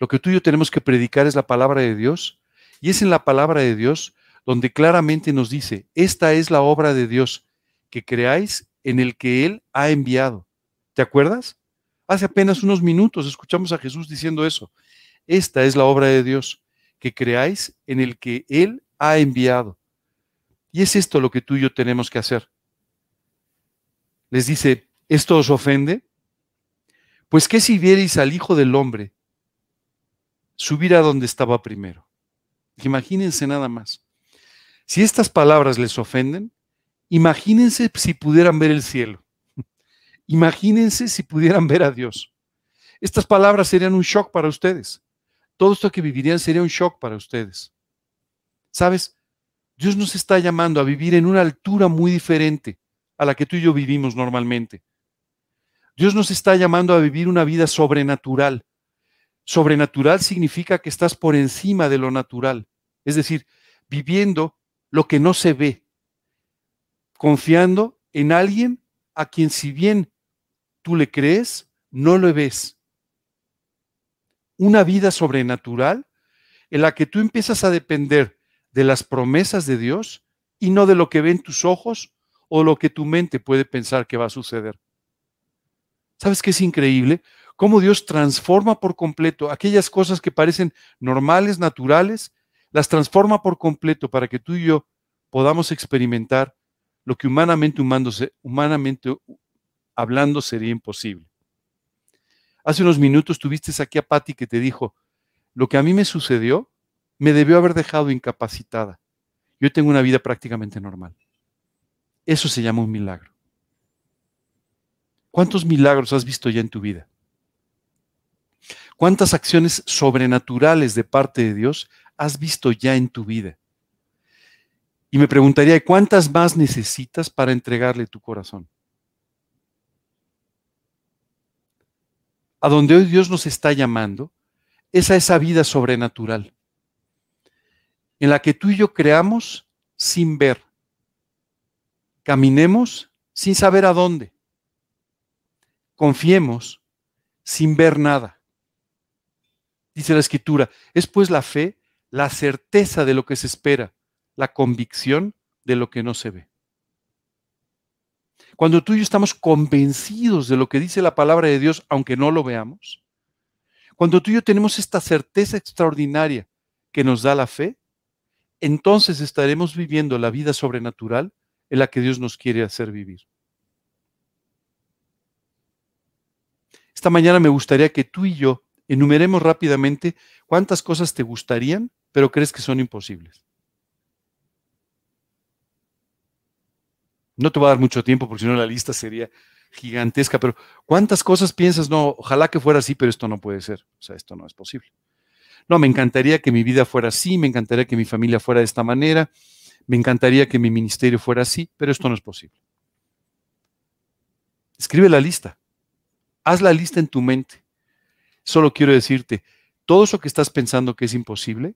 Lo que tú y yo tenemos que predicar es la palabra de Dios, y es en la palabra de Dios donde claramente nos dice, esta es la obra de Dios, que creáis en el que Él ha enviado. ¿Te acuerdas? Hace apenas unos minutos escuchamos a Jesús diciendo eso. Esta es la obra de Dios, que creáis en el que Él ha enviado. Y es esto lo que tú y yo tenemos que hacer. Les dice, ¿esto os ofende? Pues qué si vierais al Hijo del Hombre subir a donde estaba primero. Imagínense nada más. Si estas palabras les ofenden, imagínense si pudieran ver el cielo. Imagínense si pudieran ver a Dios. Estas palabras serían un shock para ustedes. Todo esto que vivirían sería un shock para ustedes. ¿Sabes? Dios nos está llamando a vivir en una altura muy diferente a la que tú y yo vivimos normalmente. Dios nos está llamando a vivir una vida sobrenatural. Sobrenatural significa que estás por encima de lo natural. Es decir, viviendo lo que no se ve, confiando en alguien a quien si bien tú le crees, no lo ves. Una vida sobrenatural en la que tú empiezas a depender de las promesas de Dios y no de lo que ven tus ojos o lo que tu mente puede pensar que va a suceder. ¿Sabes qué es increíble? Cómo Dios transforma por completo aquellas cosas que parecen normales, naturales, las transforma por completo para que tú y yo podamos experimentar lo que humanamente, humanamente hablando sería imposible. Hace unos minutos tuviste aquí a Patti que te dijo, lo que a mí me sucedió me debió haber dejado incapacitada. Yo tengo una vida prácticamente normal. Eso se llama un milagro. ¿Cuántos milagros has visto ya en tu vida? ¿Cuántas acciones sobrenaturales de parte de Dios has visto ya en tu vida? Y me preguntaría, ¿cuántas más necesitas para entregarle tu corazón? A donde hoy Dios nos está llamando, es a esa vida sobrenatural, en la que tú y yo creamos sin ver, caminemos sin saber a dónde, confiemos sin ver nada. Dice la escritura, es pues la fe, la certeza de lo que se espera, la convicción de lo que no se ve. Cuando tú y yo estamos convencidos de lo que dice la palabra de Dios, aunque no lo veamos, cuando tú y yo tenemos esta certeza extraordinaria que nos da la fe, entonces estaremos viviendo la vida sobrenatural en la que Dios nos quiere hacer vivir. Esta mañana me gustaría que tú y yo enumeremos rápidamente cuántas cosas te gustarían, pero crees que son imposibles. No te voy a dar mucho tiempo porque si no la lista sería gigantesca, pero ¿cuántas cosas piensas? No, ojalá que fuera así, pero esto no puede ser. O sea, esto no es posible. No, me encantaría que mi vida fuera así, me encantaría que mi familia fuera de esta manera, me encantaría que mi ministerio fuera así, pero esto no es posible. Escribe la lista. Haz la lista en tu mente. Solo quiero decirte, todo eso que estás pensando que es imposible,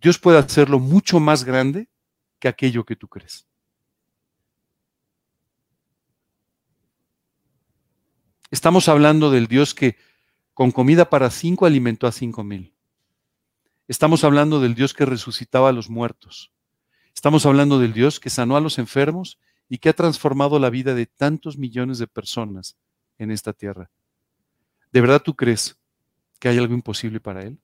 Dios puede hacerlo mucho más grande que aquello que tú crees. Estamos hablando del Dios que con comida para cinco alimentó a cinco mil. Estamos hablando del Dios que resucitaba a los muertos. Estamos hablando del Dios que sanó a los enfermos y que ha transformado la vida de tantos millones de personas en esta tierra. ¿De verdad tú crees que hay algo imposible para Él?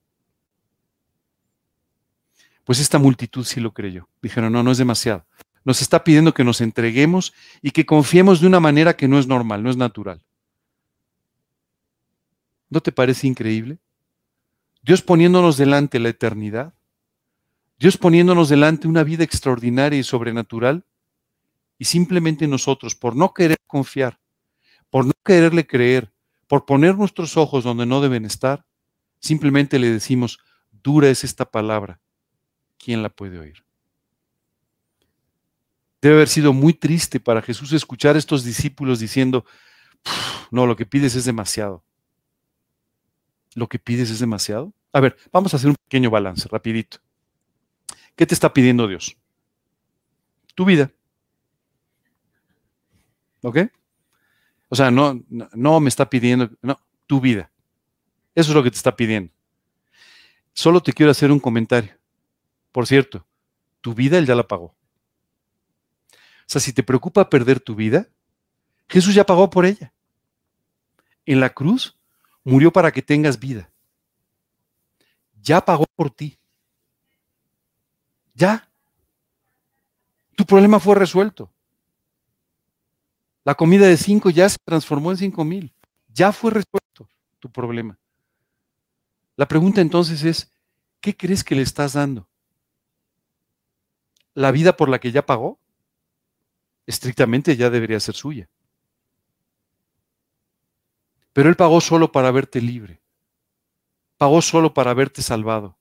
Pues esta multitud sí lo creyó. Dijeron, no, no es demasiado. Nos está pidiendo que nos entreguemos y que confiemos de una manera que no es normal, no es natural. ¿No te parece increíble? Dios poniéndonos delante la eternidad, Dios poniéndonos delante una vida extraordinaria y sobrenatural, y simplemente nosotros, por no querer confiar, por no quererle creer, por poner nuestros ojos donde no deben estar, simplemente le decimos, dura es esta palabra, ¿quién la puede oír? Debe haber sido muy triste para Jesús escuchar a estos discípulos diciendo, no, lo que pides es demasiado lo que pides es demasiado? A ver, vamos a hacer un pequeño balance, rapidito. ¿Qué te está pidiendo Dios? Tu vida. ¿Ok? O sea, no, no me está pidiendo, no, tu vida. Eso es lo que te está pidiendo. Solo te quiero hacer un comentario. Por cierto, tu vida Él ya la pagó. O sea, si te preocupa perder tu vida, Jesús ya pagó por ella. En la cruz murió para que tengas vida. Ya pagó por ti. Ya. Tu problema fue resuelto. La comida de cinco ya se transformó en cinco mil. Ya fue resuelto tu problema. La pregunta entonces es, ¿qué crees que le estás dando? ¿La vida por la que ya pagó? Estrictamente ya debería ser suya. Pero Él pagó solo para verte libre. Pagó solo para verte salvado.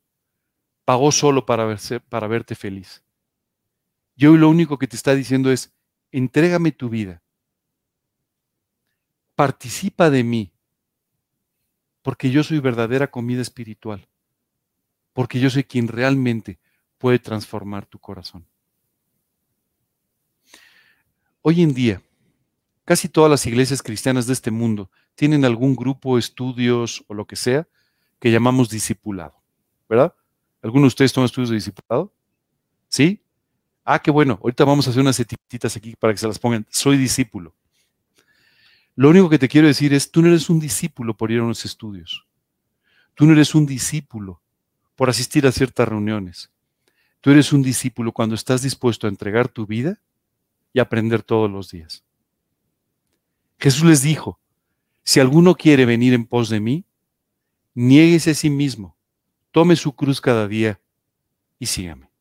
Pagó solo para, para verte feliz. Y hoy lo único que te está diciendo es, entrégame tu vida. Participa de mí. Porque yo soy verdadera comida espiritual. Porque yo soy quien realmente puede transformar tu corazón. Hoy en día, casi todas las iglesias cristianas de este mundo tienen algún grupo, estudios o lo que sea que llamamos discipulado, ¿verdad? ¿Alguno de ustedes toma estudios de discipulado? ¿Sí? Ah, qué bueno. Ahorita vamos a hacer unas etiquetitas aquí para que se las pongan. Soy discípulo. Lo único que te quiero decir es, tú no eres un discípulo por ir a unos estudios. Tú no eres un discípulo por asistir a ciertas reuniones. Tú eres un discípulo cuando estás dispuesto a entregar tu vida y aprender todos los días. Jesús les dijo, si alguno quiere venir en pos de mí, niéguese a sí mismo, tome su cruz cada día y sígame.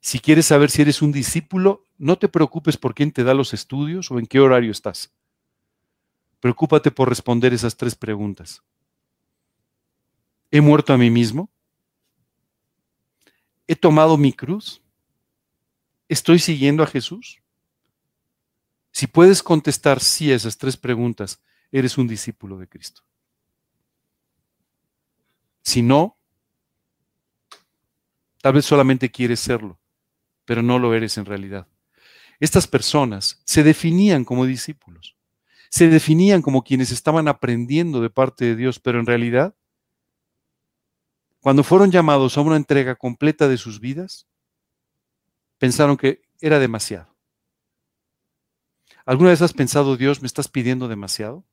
Si quieres saber si eres un discípulo, no te preocupes por quién te da los estudios o en qué horario estás. Preocúpate por responder esas tres preguntas. ¿He muerto a mí mismo? ¿He tomado mi cruz? ¿Estoy siguiendo a Jesús? Si puedes contestar sí a esas tres preguntas, eres un discípulo de Cristo. Si no, tal vez solamente quieres serlo, pero no lo eres en realidad. Estas personas se definían como discípulos, se definían como quienes estaban aprendiendo de parte de Dios, pero en realidad, cuando fueron llamados a una entrega completa de sus vidas, pensaron que era demasiado. ¿Alguna vez has pensado, Dios, me estás pidiendo demasiado?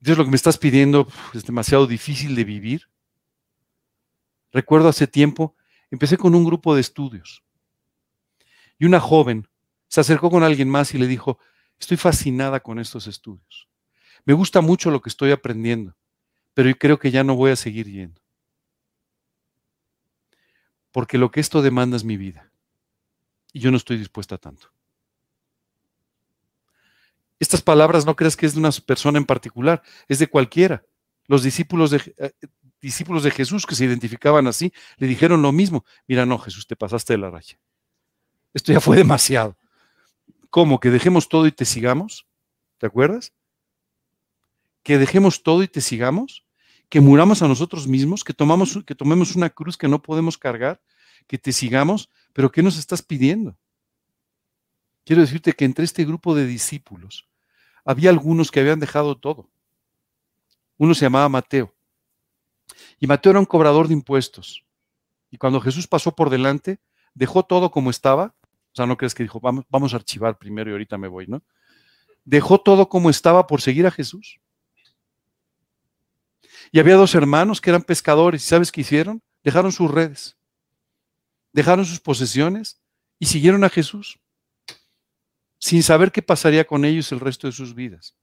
Dios, lo que me estás pidiendo es demasiado difícil de vivir. Recuerdo hace tiempo, empecé con un grupo de estudios y una joven se acercó con alguien más y le dijo, estoy fascinada con estos estudios. Me gusta mucho lo que estoy aprendiendo, pero yo creo que ya no voy a seguir yendo. Porque lo que esto demanda es mi vida. Y yo no estoy dispuesta a tanto. Estas palabras no crees que es de una persona en particular, es de cualquiera. Los discípulos de, eh, discípulos de Jesús que se identificaban así le dijeron lo mismo. Mira, no, Jesús, te pasaste de la raya. Esto ya fue demasiado. ¿Cómo? ¿Que dejemos todo y te sigamos? ¿Te acuerdas? ¿Que dejemos todo y te sigamos? ¿Que muramos a nosotros mismos? ¿Que, tomamos, que tomemos una cruz que no podemos cargar? ¿Que te sigamos? ¿Pero qué nos estás pidiendo? Quiero decirte que entre este grupo de discípulos había algunos que habían dejado todo. Uno se llamaba Mateo. Y Mateo era un cobrador de impuestos. Y cuando Jesús pasó por delante, dejó todo como estaba. O sea, no crees que dijo, vamos, a archivar primero y ahorita me voy, ¿no? Dejó todo como estaba por seguir a Jesús. Y había dos hermanos que eran pescadores. ¿Y sabes qué hicieron? Dejaron sus redes, dejaron sus posesiones y siguieron a Jesús sin saber qué pasaría con ellos el resto de sus vidas,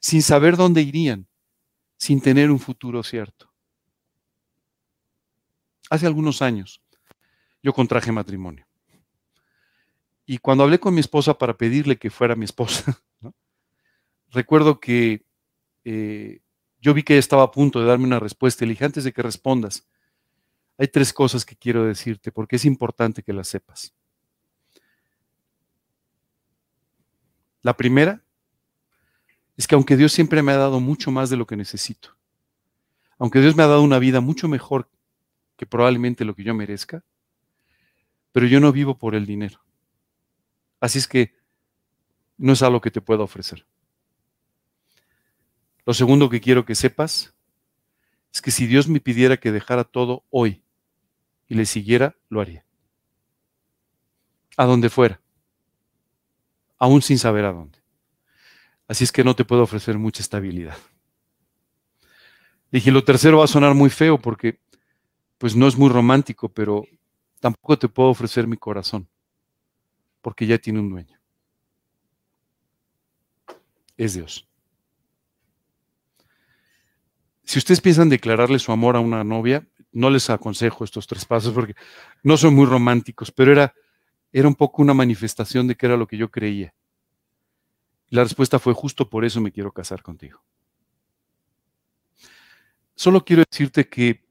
sin saber dónde irían, sin tener un futuro cierto. Hace algunos años yo contraje matrimonio. Y cuando hablé con mi esposa para pedirle que fuera mi esposa, recuerdo que eh, yo vi que ella estaba a punto de darme una respuesta y le dije, antes de que respondas, hay tres cosas que quiero decirte porque es importante que las sepas. La primera es que aunque Dios siempre me ha dado mucho más de lo que necesito, aunque Dios me ha dado una vida mucho mejor que probablemente lo que yo merezca, pero yo no vivo por el dinero. Así es que no es algo que te pueda ofrecer. Lo segundo que quiero que sepas es que si Dios me pidiera que dejara todo hoy y le siguiera, lo haría. A donde fuera aún sin saber a dónde. Así es que no te puedo ofrecer mucha estabilidad. Dije, lo tercero va a sonar muy feo porque pues no es muy romántico, pero tampoco te puedo ofrecer mi corazón, porque ya tiene un dueño. Es Dios. Si ustedes piensan declararle su amor a una novia, no les aconsejo estos tres pasos porque no son muy románticos, pero era era un poco una manifestación de que era lo que yo creía. La respuesta fue justo por eso me quiero casar contigo. Solo quiero decirte que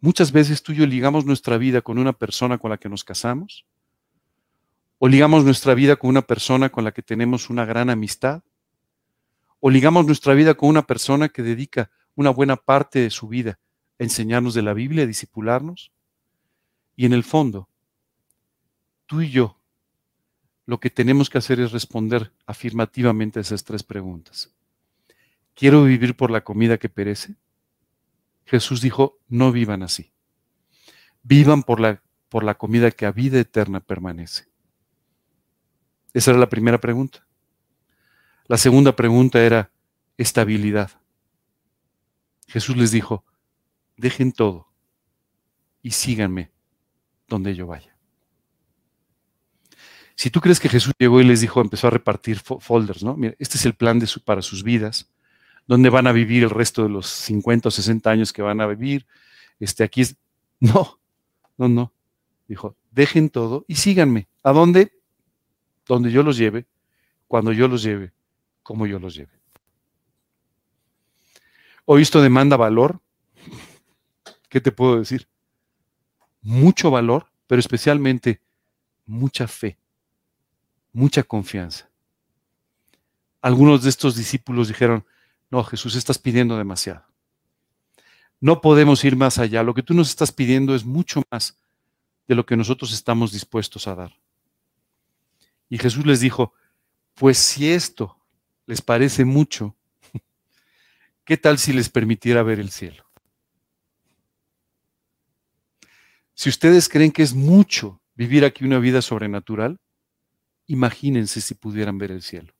muchas veces tú y yo ligamos nuestra vida con una persona con la que nos casamos, o ligamos nuestra vida con una persona con la que tenemos una gran amistad, o ligamos nuestra vida con una persona que dedica una buena parte de su vida a enseñarnos de la Biblia, a disipularnos, y en el fondo tú y yo lo que tenemos que hacer es responder afirmativamente a esas tres preguntas. ¿Quiero vivir por la comida que perece? Jesús dijo, no vivan así. Vivan por la, por la comida que a vida eterna permanece. Esa era la primera pregunta. La segunda pregunta era estabilidad. Jesús les dijo, dejen todo y síganme donde yo vaya. Si tú crees que Jesús llegó y les dijo, empezó a repartir folders, ¿no? Mira, este es el plan de su, para sus vidas, donde van a vivir el resto de los 50 o 60 años que van a vivir. Este, aquí es, no, no, no. Dijo, dejen todo y síganme. ¿A dónde? Donde yo los lleve, cuando yo los lleve, como yo los lleve. Hoy esto demanda valor. ¿Qué te puedo decir? Mucho valor, pero especialmente mucha fe mucha confianza. Algunos de estos discípulos dijeron, no, Jesús, estás pidiendo demasiado. No podemos ir más allá. Lo que tú nos estás pidiendo es mucho más de lo que nosotros estamos dispuestos a dar. Y Jesús les dijo, pues si esto les parece mucho, ¿qué tal si les permitiera ver el cielo? Si ustedes creen que es mucho vivir aquí una vida sobrenatural, imagínense si pudieran ver el cielo.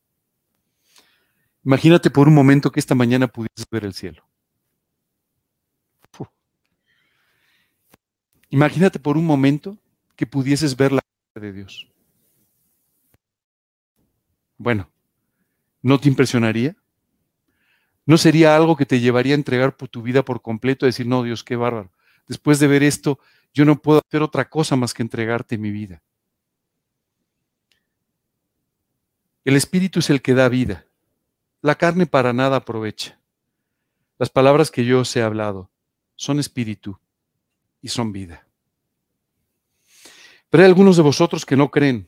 Imagínate por un momento que esta mañana pudieses ver el cielo. Imagínate por un momento que pudieses ver la de Dios. Bueno, ¿no te impresionaría? ¿No sería algo que te llevaría a entregar tu vida por completo, a decir, no, Dios, qué bárbaro? Después de ver esto, yo no puedo hacer otra cosa más que entregarte mi vida. El Espíritu es el que da vida. La carne para nada aprovecha. Las palabras que yo os he hablado son espíritu y son vida. Pero hay algunos de vosotros que no creen,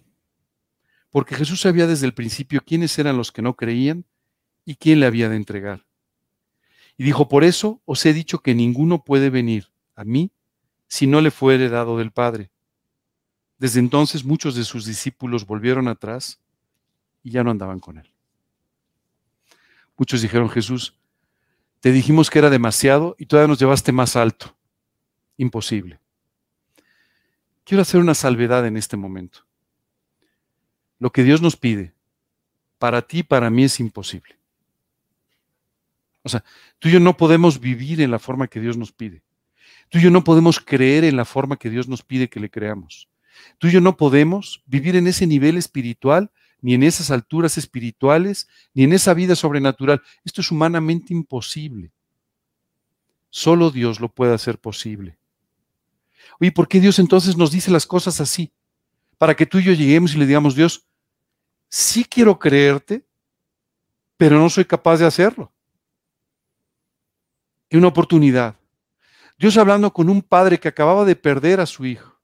porque Jesús sabía desde el principio quiénes eran los que no creían y quién le había de entregar. Y dijo, por eso os he dicho que ninguno puede venir a mí si no le fuere dado del Padre. Desde entonces muchos de sus discípulos volvieron atrás y ya no andaban con él. Muchos dijeron, Jesús, te dijimos que era demasiado y todavía nos llevaste más alto. Imposible. Quiero hacer una salvedad en este momento. Lo que Dios nos pide, para ti y para mí es imposible. O sea, tú y yo no podemos vivir en la forma que Dios nos pide. Tú y yo no podemos creer en la forma que Dios nos pide que le creamos. Tú y yo no podemos vivir en ese nivel espiritual, ni en esas alturas espirituales, ni en esa vida sobrenatural. Esto es humanamente imposible. Solo Dios lo puede hacer posible. Oye, ¿por qué Dios entonces nos dice las cosas así? Para que tú y yo lleguemos y le digamos, Dios, sí quiero creerte, pero no soy capaz de hacerlo. Y una oportunidad. Dios hablando con un padre que acababa de perder a su hijo.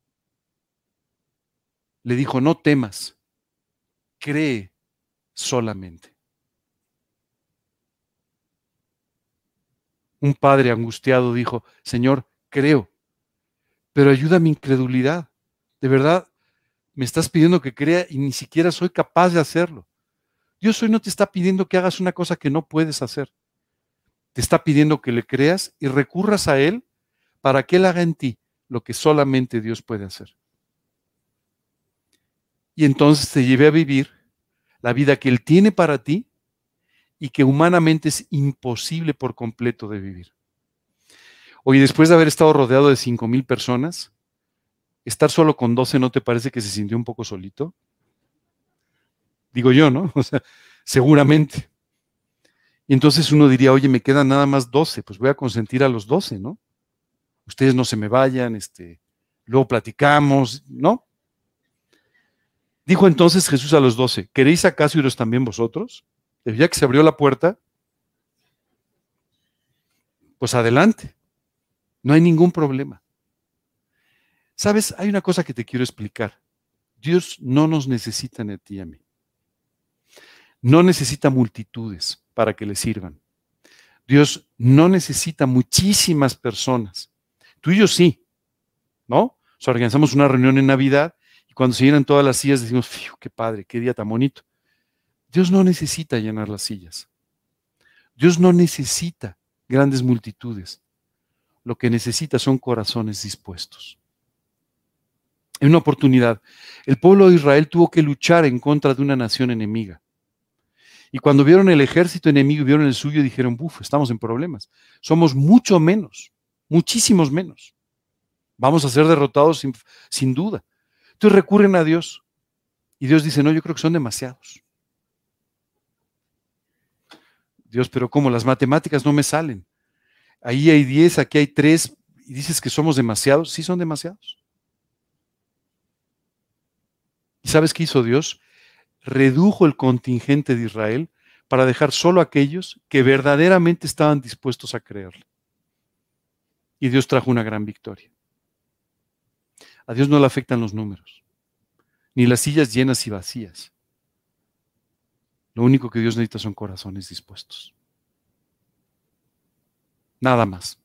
Le dijo, no temas, cree solamente. Un padre angustiado dijo, Señor, creo, pero ayuda mi incredulidad. De verdad, me estás pidiendo que crea y ni siquiera soy capaz de hacerlo. Dios hoy no te está pidiendo que hagas una cosa que no puedes hacer. Te está pidiendo que le creas y recurras a Él para que Él haga en ti lo que solamente Dios puede hacer. Y entonces te lleve a vivir la vida que Él tiene para ti y que humanamente es imposible por completo de vivir. Oye, después de haber estado rodeado de cinco mil personas, estar solo con 12 no te parece que se sintió un poco solito? Digo yo, ¿no? O sea, seguramente. Y entonces uno diría, oye, me quedan nada más 12, pues voy a consentir a los 12, ¿no? Ustedes no se me vayan, este, luego platicamos, ¿no? Dijo entonces Jesús a los doce, ¿queréis acaso iros también vosotros? Ya que se abrió la puerta, pues adelante. No hay ningún problema. Sabes, hay una cosa que te quiero explicar. Dios no nos necesita ni a ti y a mí. No necesita multitudes para que le sirvan. Dios no necesita muchísimas personas. Tú y yo sí, ¿no? O sea, organizamos una reunión en Navidad cuando se llenan todas las sillas decimos, qué padre, qué día tan bonito. Dios no necesita llenar las sillas. Dios no necesita grandes multitudes lo que necesita son corazones dispuestos. En una oportunidad, el pueblo de Israel tuvo que luchar en contra de una nación enemiga. Y cuando vieron el ejército enemigo y vieron el suyo, dijeron, buf, estamos en problemas. Somos mucho menos, muchísimos menos. Vamos a ser derrotados sin, sin duda. Entonces recurren a Dios. Y Dios dice, no, yo creo que son demasiados. Dios, pero como las matemáticas no me salen ahí hay 10, aquí hay 3, y dices que somos demasiados, sí son demasiados. ¿Y sabes qué hizo Dios? Redujo el contingente de Israel para dejar solo a aquellos que verdaderamente estaban dispuestos a creerle. Y Dios trajo una gran victoria. A Dios no le afectan los números, ni las sillas llenas y vacías. Lo único que Dios necesita son corazones dispuestos. Nada más.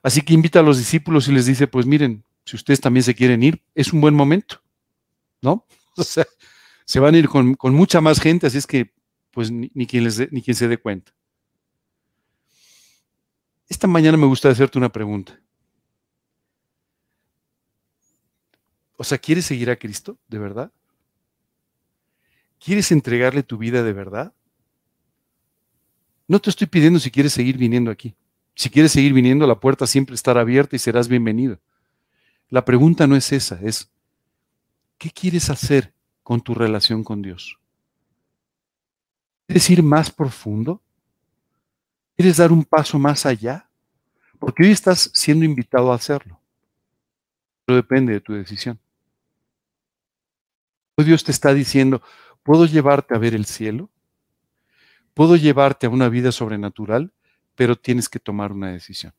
Así que invita a los discípulos y les dice, pues miren, si ustedes también se quieren ir, es un buen momento, ¿no? O sea, se van a ir con, mucha más gente, así es que pues ni, quien, les ni quien se dé cuenta. Esta mañana me gusta hacerte una pregunta. O sea, ¿quieres seguir a Cristo de verdad? ¿Quieres entregarle tu vida de verdad? No te estoy pidiendo si quieres seguir viniendo aquí. Si quieres seguir viniendo, la puerta siempre estará abierta y serás bienvenido. La pregunta no es esa, es, ¿qué quieres hacer con tu relación con Dios? ¿Quieres ir más profundo? ¿Quieres dar un paso más allá? Porque hoy estás siendo invitado a hacerlo. Pero depende de tu decisión. Hoy Dios te está diciendo, ¿puedo llevarte a ver el cielo? ¿Puedo llevarte a una vida sobrenatural? Pero tienes que tomar una decisión.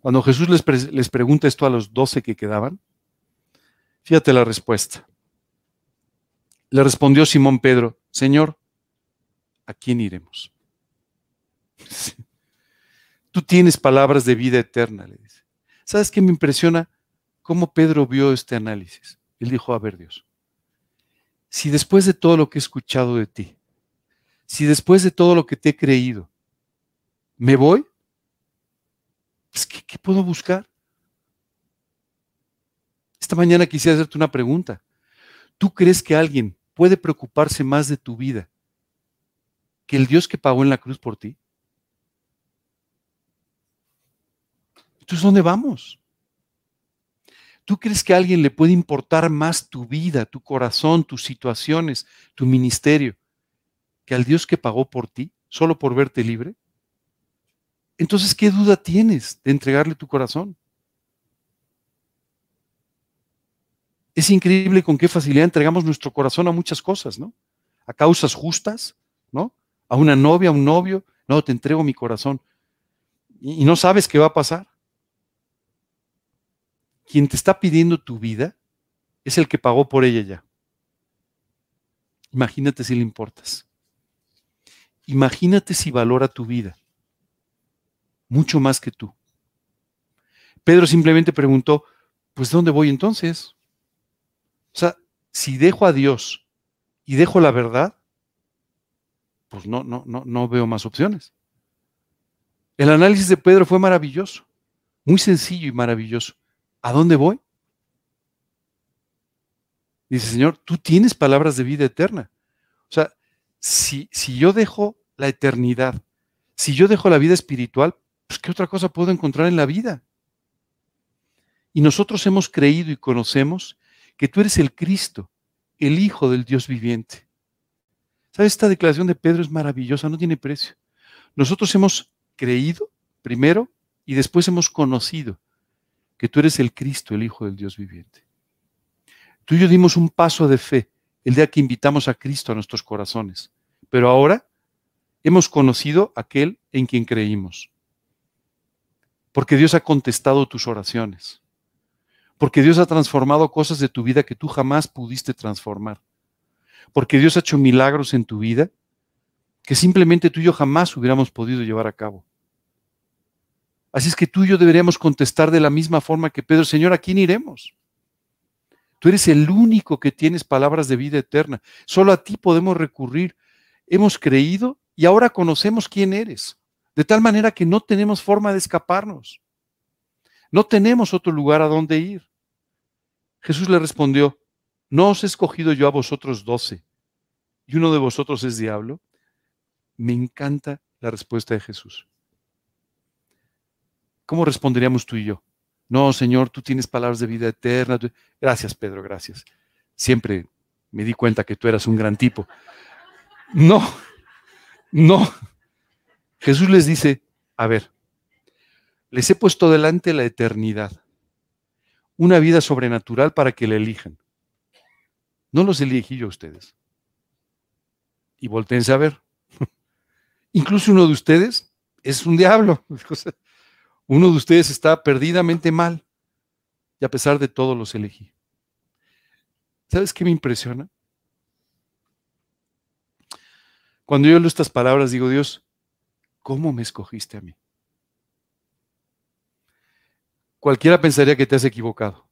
Cuando Jesús les, les pregunta esto a los doce que quedaban, fíjate la respuesta. Le respondió Simón Pedro, Señor, ¿a quién iremos? Tú tienes palabras de vida eterna, le dice. ¿Sabes qué me impresiona? Cómo Pedro vio este análisis. Él dijo, a ver Dios, si después de todo lo que he escuchado de ti, si después de todo lo que te he creído, me voy, pues, ¿qué, ¿qué puedo buscar? Esta mañana quisiera hacerte una pregunta. ¿Tú crees que alguien puede preocuparse más de tu vida que el Dios que pagó en la cruz por ti? Entonces, ¿dónde vamos? ¿Tú crees que a alguien le puede importar más tu vida, tu corazón, tus situaciones, tu ministerio, que al Dios que pagó por ti, solo por verte libre? Entonces, ¿qué duda tienes de entregarle tu corazón? Es increíble con qué facilidad entregamos nuestro corazón a muchas cosas, ¿no? A causas justas, ¿no? A una novia, a un novio, no, te entrego mi corazón. Y, no sabes qué va a pasar. Quien te está pidiendo tu vida es el que pagó por ella ya. Imagínate si le importas. Imagínate si valora tu vida mucho más que tú. Pedro simplemente preguntó, pues ¿dónde voy entonces? O sea, si dejo a Dios y dejo la verdad, pues no, no, no, no veo más opciones. El análisis de Pedro fue maravilloso, muy sencillo y maravilloso. ¿A dónde voy? Dice, Señor, tú tienes palabras de vida eterna. O sea, si, si yo dejo la eternidad, si yo dejo la vida espiritual, pues ¿qué otra cosa puedo encontrar en la vida? Y nosotros hemos creído y conocemos que tú eres el Cristo, el Hijo del Dios viviente. ¿Sabes? Esta declaración de Pedro es maravillosa, no tiene precio. Nosotros hemos creído primero y después hemos conocido que tú eres el Cristo, el Hijo del Dios viviente. Tú y yo dimos un paso de fe el día que invitamos a Cristo a nuestros corazones, pero ahora hemos conocido aquel en quien creímos. Porque Dios ha contestado tus oraciones porque Dios ha transformado cosas de tu vida que tú jamás pudiste transformar, porque Dios ha hecho milagros en tu vida que simplemente tú y yo jamás hubiéramos podido llevar a cabo. Así es que tú y yo deberíamos contestar de la misma forma que Pedro, Señor, ¿a quién iremos? Tú eres el único que tienes palabras de vida eterna. Solo a ti podemos recurrir. Hemos creído y ahora conocemos quién eres. De tal manera que no tenemos forma de escaparnos. No tenemos otro lugar a donde ir. Jesús le respondió, ¿no os he escogido yo a vosotros doce y uno de vosotros es diablo? Me encanta la respuesta de Jesús. ¿Cómo responderíamos tú y yo? No, Señor, tú tienes palabras de vida eterna. Gracias, Pedro, gracias. Siempre me di cuenta que tú eras un gran tipo. No, no. Jesús les dice, a ver, les he puesto delante la eternidad una vida sobrenatural para que le elijan. No los elegí yo a ustedes. Y voltense a ver. Incluso uno de ustedes es un diablo. Uno de ustedes está perdidamente mal. Y a pesar de todo los elegí. ¿Sabes qué me impresiona? Cuando yo leo estas palabras, digo, Dios, ¿cómo me escogiste a mí? cualquiera pensaría que te has equivocado,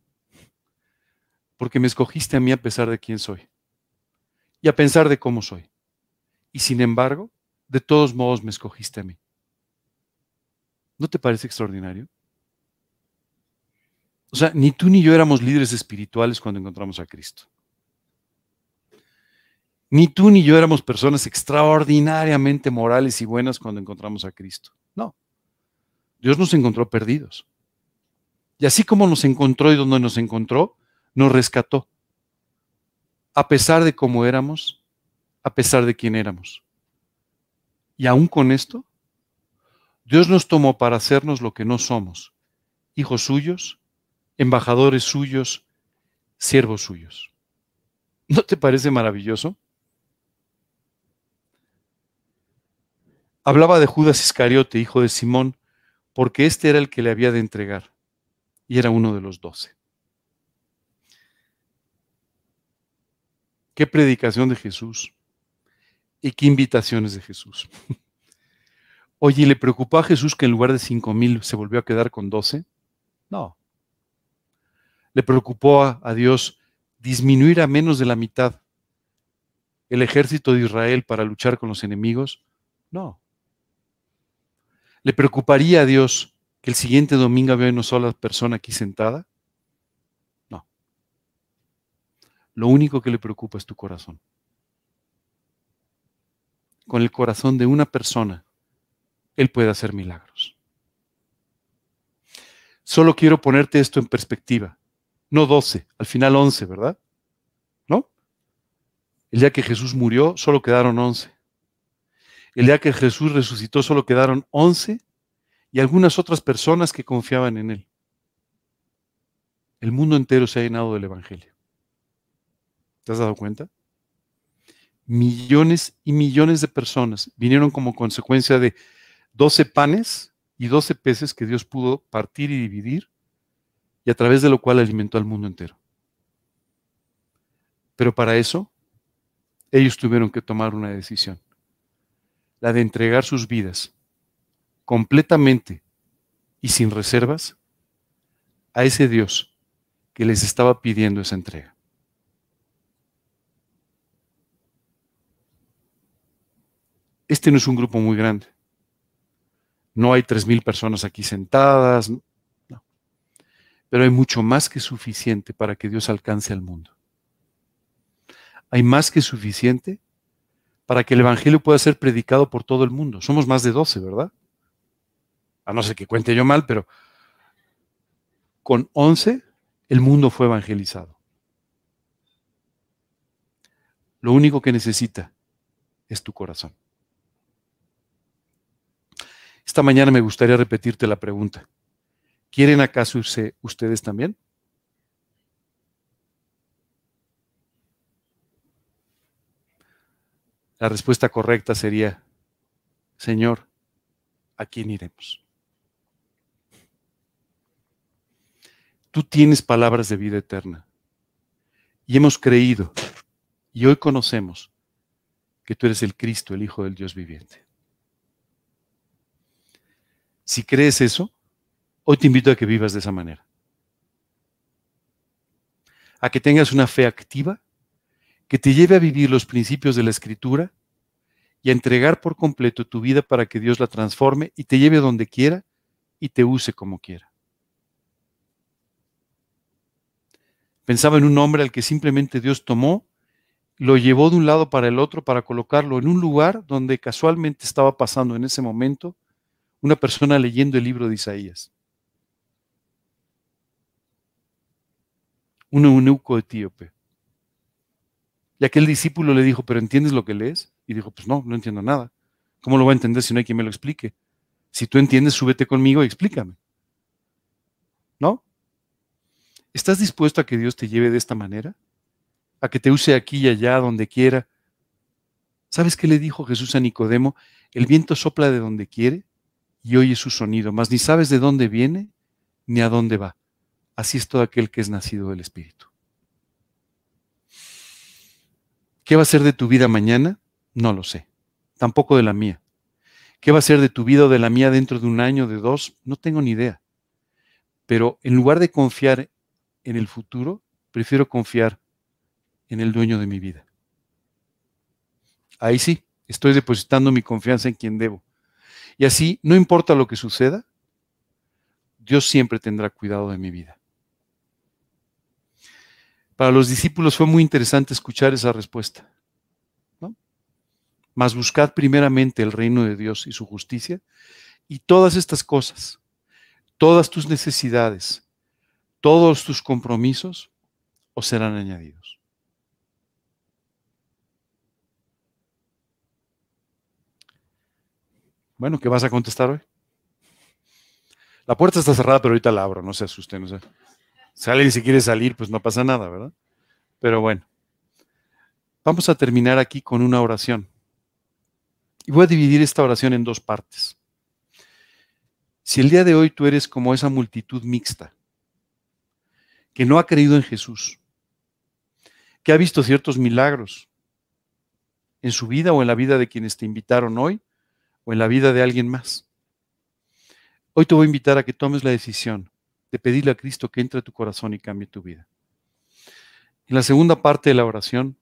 porque me escogiste a mí a pesar de quién soy. y a pensar de cómo soy. Y sin embargo, de todos modos me escogiste a mí. ¿No te parece extraordinario? O sea, ni tú ni yo éramos líderes espirituales cuando encontramos a Cristo. Ni tú ni yo éramos personas extraordinariamente morales y buenas cuando encontramos a Cristo. No. Dios nos encontró perdidos. Y así como nos encontró y donde nos encontró, nos rescató. A pesar de cómo éramos, a pesar de quién éramos. Y aún con esto, Dios nos tomó para hacernos lo que no somos, hijos suyos, embajadores suyos, siervos suyos. ¿No te parece maravilloso? Hablaba de Judas Iscariote, hijo de Simón, porque este era el que le había de entregar, y era uno de los doce. Qué predicación de Jesús y qué invitaciones de Jesús. Oye, ¿le preocupó a Jesús que en lugar de cinco mil se volvió a quedar con doce? No. ¿Le preocupó a, a Dios disminuir a menos de la mitad el ejército de Israel para luchar con los enemigos? No. ¿Le preocuparía a Dios que el siguiente domingo había una sola persona aquí sentada? No. Lo único que le preocupa es tu corazón. Con el corazón de una persona él puede hacer milagros. Solo quiero ponerte esto en perspectiva. No 12, al final 11, ¿verdad? ¿No? El día que Jesús murió, solo quedaron 11. El día que Jesús resucitó, solo quedaron 11 y algunas otras personas que confiaban en Él. El mundo entero se ha llenado del Evangelio. ¿Te has dado cuenta? Millones y millones de personas vinieron como consecuencia de 12 panes y 12 peces que Dios pudo partir y dividir y a través de lo cual alimentó al mundo entero. Pero para eso, ellos tuvieron que tomar una decisión, la de entregar sus vidas completamente y sin reservas a ese Dios que les estaba pidiendo esa entrega. Este no es un grupo muy grande. No hay tres mil personas aquí sentadas, no. pero hay mucho más que suficiente para que Dios alcance al mundo. Hay más que suficiente para que el Evangelio pueda ser predicado por todo el mundo. Somos más de 12, ¿verdad? A no ser que cuente yo mal, pero con 11 el mundo fue evangelizado. Lo único que necesita es tu corazón. Esta mañana me gustaría repetirte la pregunta. ¿Quieren acaso irse ustedes también? La respuesta correcta sería, Señor, ¿a quién iremos? Tú tienes palabras de vida eterna y hemos creído y hoy conocemos que tú eres el Cristo, el Hijo del Dios viviente. Si crees eso, hoy te invito a que vivas de esa manera. A que tengas una fe activa que te lleve a vivir los principios de la Escritura y a entregar por completo tu vida para que Dios la transforme y te lleve donde quiera y te use como quiera. Pensaba en un hombre al que simplemente Dios tomó, lo llevó de un lado para el otro para colocarlo en un lugar donde casualmente estaba pasando en ese momento una persona leyendo el libro de Isaías. Un eunuco etíope. Y aquel discípulo le dijo, ¿pero entiendes lo que lees? Y dijo, pues no, no entiendo nada. ¿Cómo lo voy a entender si no hay quien me lo explique? Si tú entiendes, súbete conmigo y explícame. ¿No? ¿Estás dispuesto a que Dios te lleve de esta manera? ¿A que te use aquí y allá, donde quiera? ¿Sabes qué le dijo Jesús a Nicodemo? El viento sopla de donde quiere y oye su sonido, mas ni sabes de dónde viene ni a dónde va. Así es todo aquel que es nacido del Espíritu. ¿Qué va a ser de tu vida mañana? No lo sé. Tampoco de la mía. ¿Qué va a ser de tu vida o de la mía dentro de un año, de dos? No tengo ni idea. Pero en lugar de confiar en el futuro, prefiero confiar en el dueño de mi vida. Ahí sí, estoy depositando mi confianza en quien debo. Y así, no importa lo que suceda, Dios siempre tendrá cuidado de mi vida. Para los discípulos fue muy interesante escuchar esa respuesta. ¿no? Mas buscad primeramente el reino de Dios y su justicia, y todas estas cosas, todas tus necesidades, todos tus compromisos, os serán añadidos. Bueno, ¿qué vas a contestar hoy? La puerta está cerrada, pero ahorita la abro, no se asusten. No sé. Si quiere salir, pues no pasa nada, ¿verdad? Pero bueno, vamos a terminar aquí con una oración. Y voy a dividir esta oración en dos partes. Si el día de hoy tú eres como esa multitud mixta, que no ha creído en Jesús, que ha visto ciertos milagros en su vida o en la vida de quienes te invitaron hoy o en la vida de alguien más. Hoy te voy a invitar a que tomes la decisión de pedirle a Cristo que entre a tu corazón y cambie tu vida. En la segunda parte de la oración,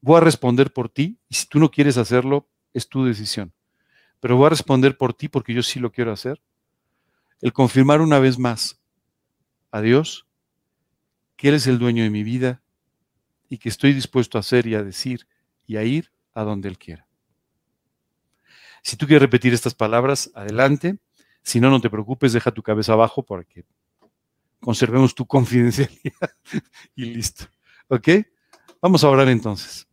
voy a responder por ti y si tú no quieres hacerlo, es tu decisión. Pero voy a responder por ti porque yo sí lo quiero hacer. El confirmar una vez más a Dios que Él es el dueño de mi vida y que estoy dispuesto a hacer y a decir y a ir a donde Él quiera. Si tú quieres repetir estas palabras, adelante. Si no, no te preocupes, deja tu cabeza abajo para que conservemos tu confidencialidad y listo. ¿Ok? Vamos a orar entonces.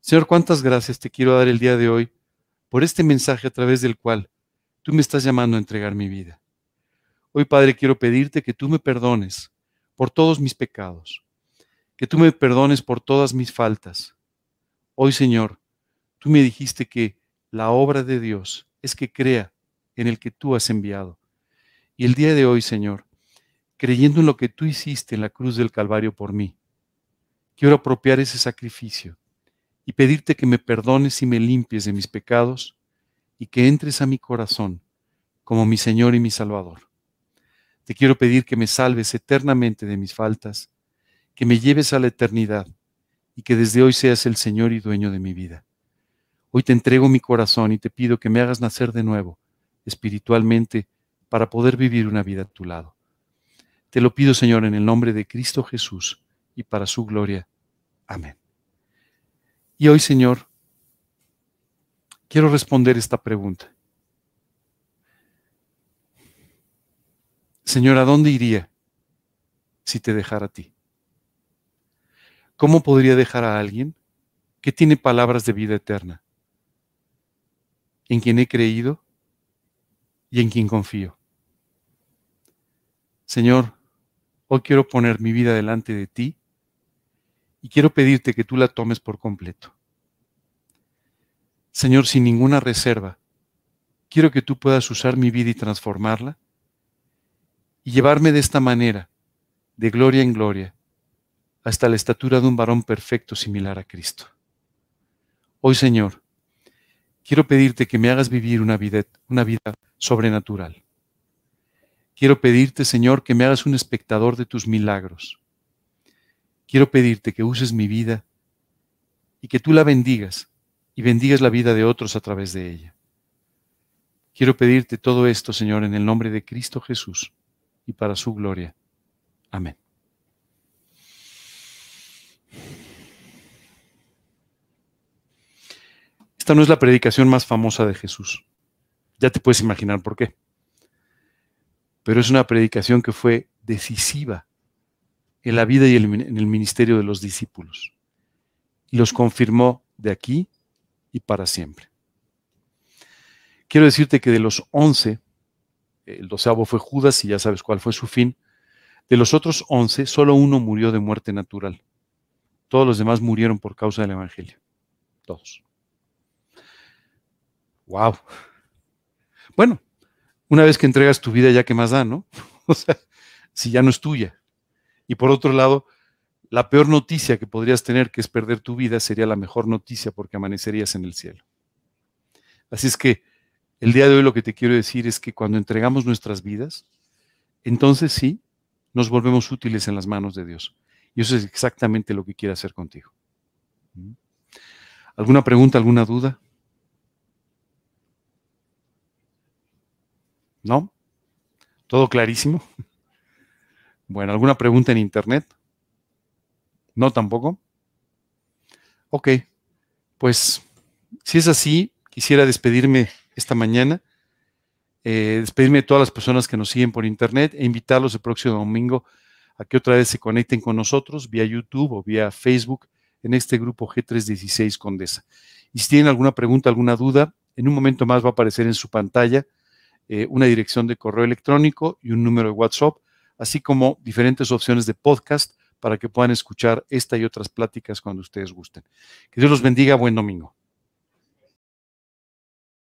Señor, cuántas gracias te quiero dar el día de hoy por este mensaje a través del cual tú me estás llamando a entregar mi vida. Hoy, Padre, quiero pedirte que tú me perdones por todos mis pecados, que tú me perdones por todas mis faltas. Hoy, Señor, tú me dijiste que la obra de Dios es que crea en el que tú has enviado. Y el día de hoy, Señor, creyendo en lo que tú hiciste en la cruz del Calvario por mí, quiero apropiar ese sacrificio y pedirte que me perdones y me limpies de mis pecados y que entres a mi corazón como mi Señor y mi Salvador. Te quiero pedir que me salves eternamente de mis faltas, que me lleves a la eternidad y que desde hoy seas el Señor y dueño de mi vida. Hoy te entrego mi corazón y te pido que me hagas nacer de nuevo, espiritualmente, para poder vivir una vida a tu lado. Te lo pido, Señor, en el nombre de Cristo Jesús y para su gloria. Amén. Y hoy, Señor, quiero responder esta pregunta. Señor, ¿a dónde iría si te dejara a ti? ¿Cómo podría dejar a alguien que tiene palabras de vida eterna, en quien he creído y en quien confío? Señor, hoy quiero poner mi vida delante de ti y quiero pedirte que tú la tomes por completo. Señor, sin ninguna reserva, quiero que tú puedas usar mi vida y transformarla y llevarme de esta manera, de gloria en gloria, hasta la estatura de un varón perfecto similar a Cristo. Hoy, Señor, quiero pedirte que me hagas vivir una vida, una vida sobrenatural. Quiero pedirte, Señor, que me hagas un espectador de tus milagros. Quiero pedirte que uses mi vida y que tú la bendigas y bendigas la vida de otros a través de ella. Quiero pedirte todo esto, Señor, en el nombre de Cristo Jesús y para su gloria. Amén. Esta no es la predicación más famosa de Jesús. Ya te puedes imaginar por qué. Pero es una predicación que fue decisiva en la vida y en el ministerio de los discípulos. Y los confirmó de aquí y para siempre. Quiero decirte que de los once el doceavo fue Judas y ya sabes cuál fue su fin. De los otros once, solo uno murió de muerte natural. Todos los demás murieron por causa del Evangelio. Todos. Wow. Bueno, una vez que entregas tu vida, ya que más da, ¿no? O sea, si ya no es tuya. Y por otro lado, la peor noticia que podrías tener, que es perder tu vida, sería la mejor noticia porque amanecerías en el cielo. Así es que el día de hoy lo que te quiero decir es que cuando entregamos nuestras vidas, entonces sí, nos volvemos útiles en las manos de Dios. Y eso es exactamente lo que quiere hacer contigo. ¿Mm? ¿Alguna pregunta, alguna duda? ¿No? ¿Todo clarísimo? Bueno, ¿alguna pregunta en internet? No tampoco. Ok, pues si es así, quisiera despedirme esta mañana, eh, despedirme de todas las personas que nos siguen por internet e invitarlos el próximo domingo a que otra vez se conecten con nosotros vía YouTube o vía Facebook en este grupo G316 Condesa. Y si tienen alguna pregunta, alguna duda, en un momento más va a aparecer en su pantalla eh, una dirección de correo electrónico y un número de WhatsApp, así como diferentes opciones de podcast para que puedan escuchar esta y otras pláticas cuando ustedes gusten. Que Dios los bendiga. Buen domingo.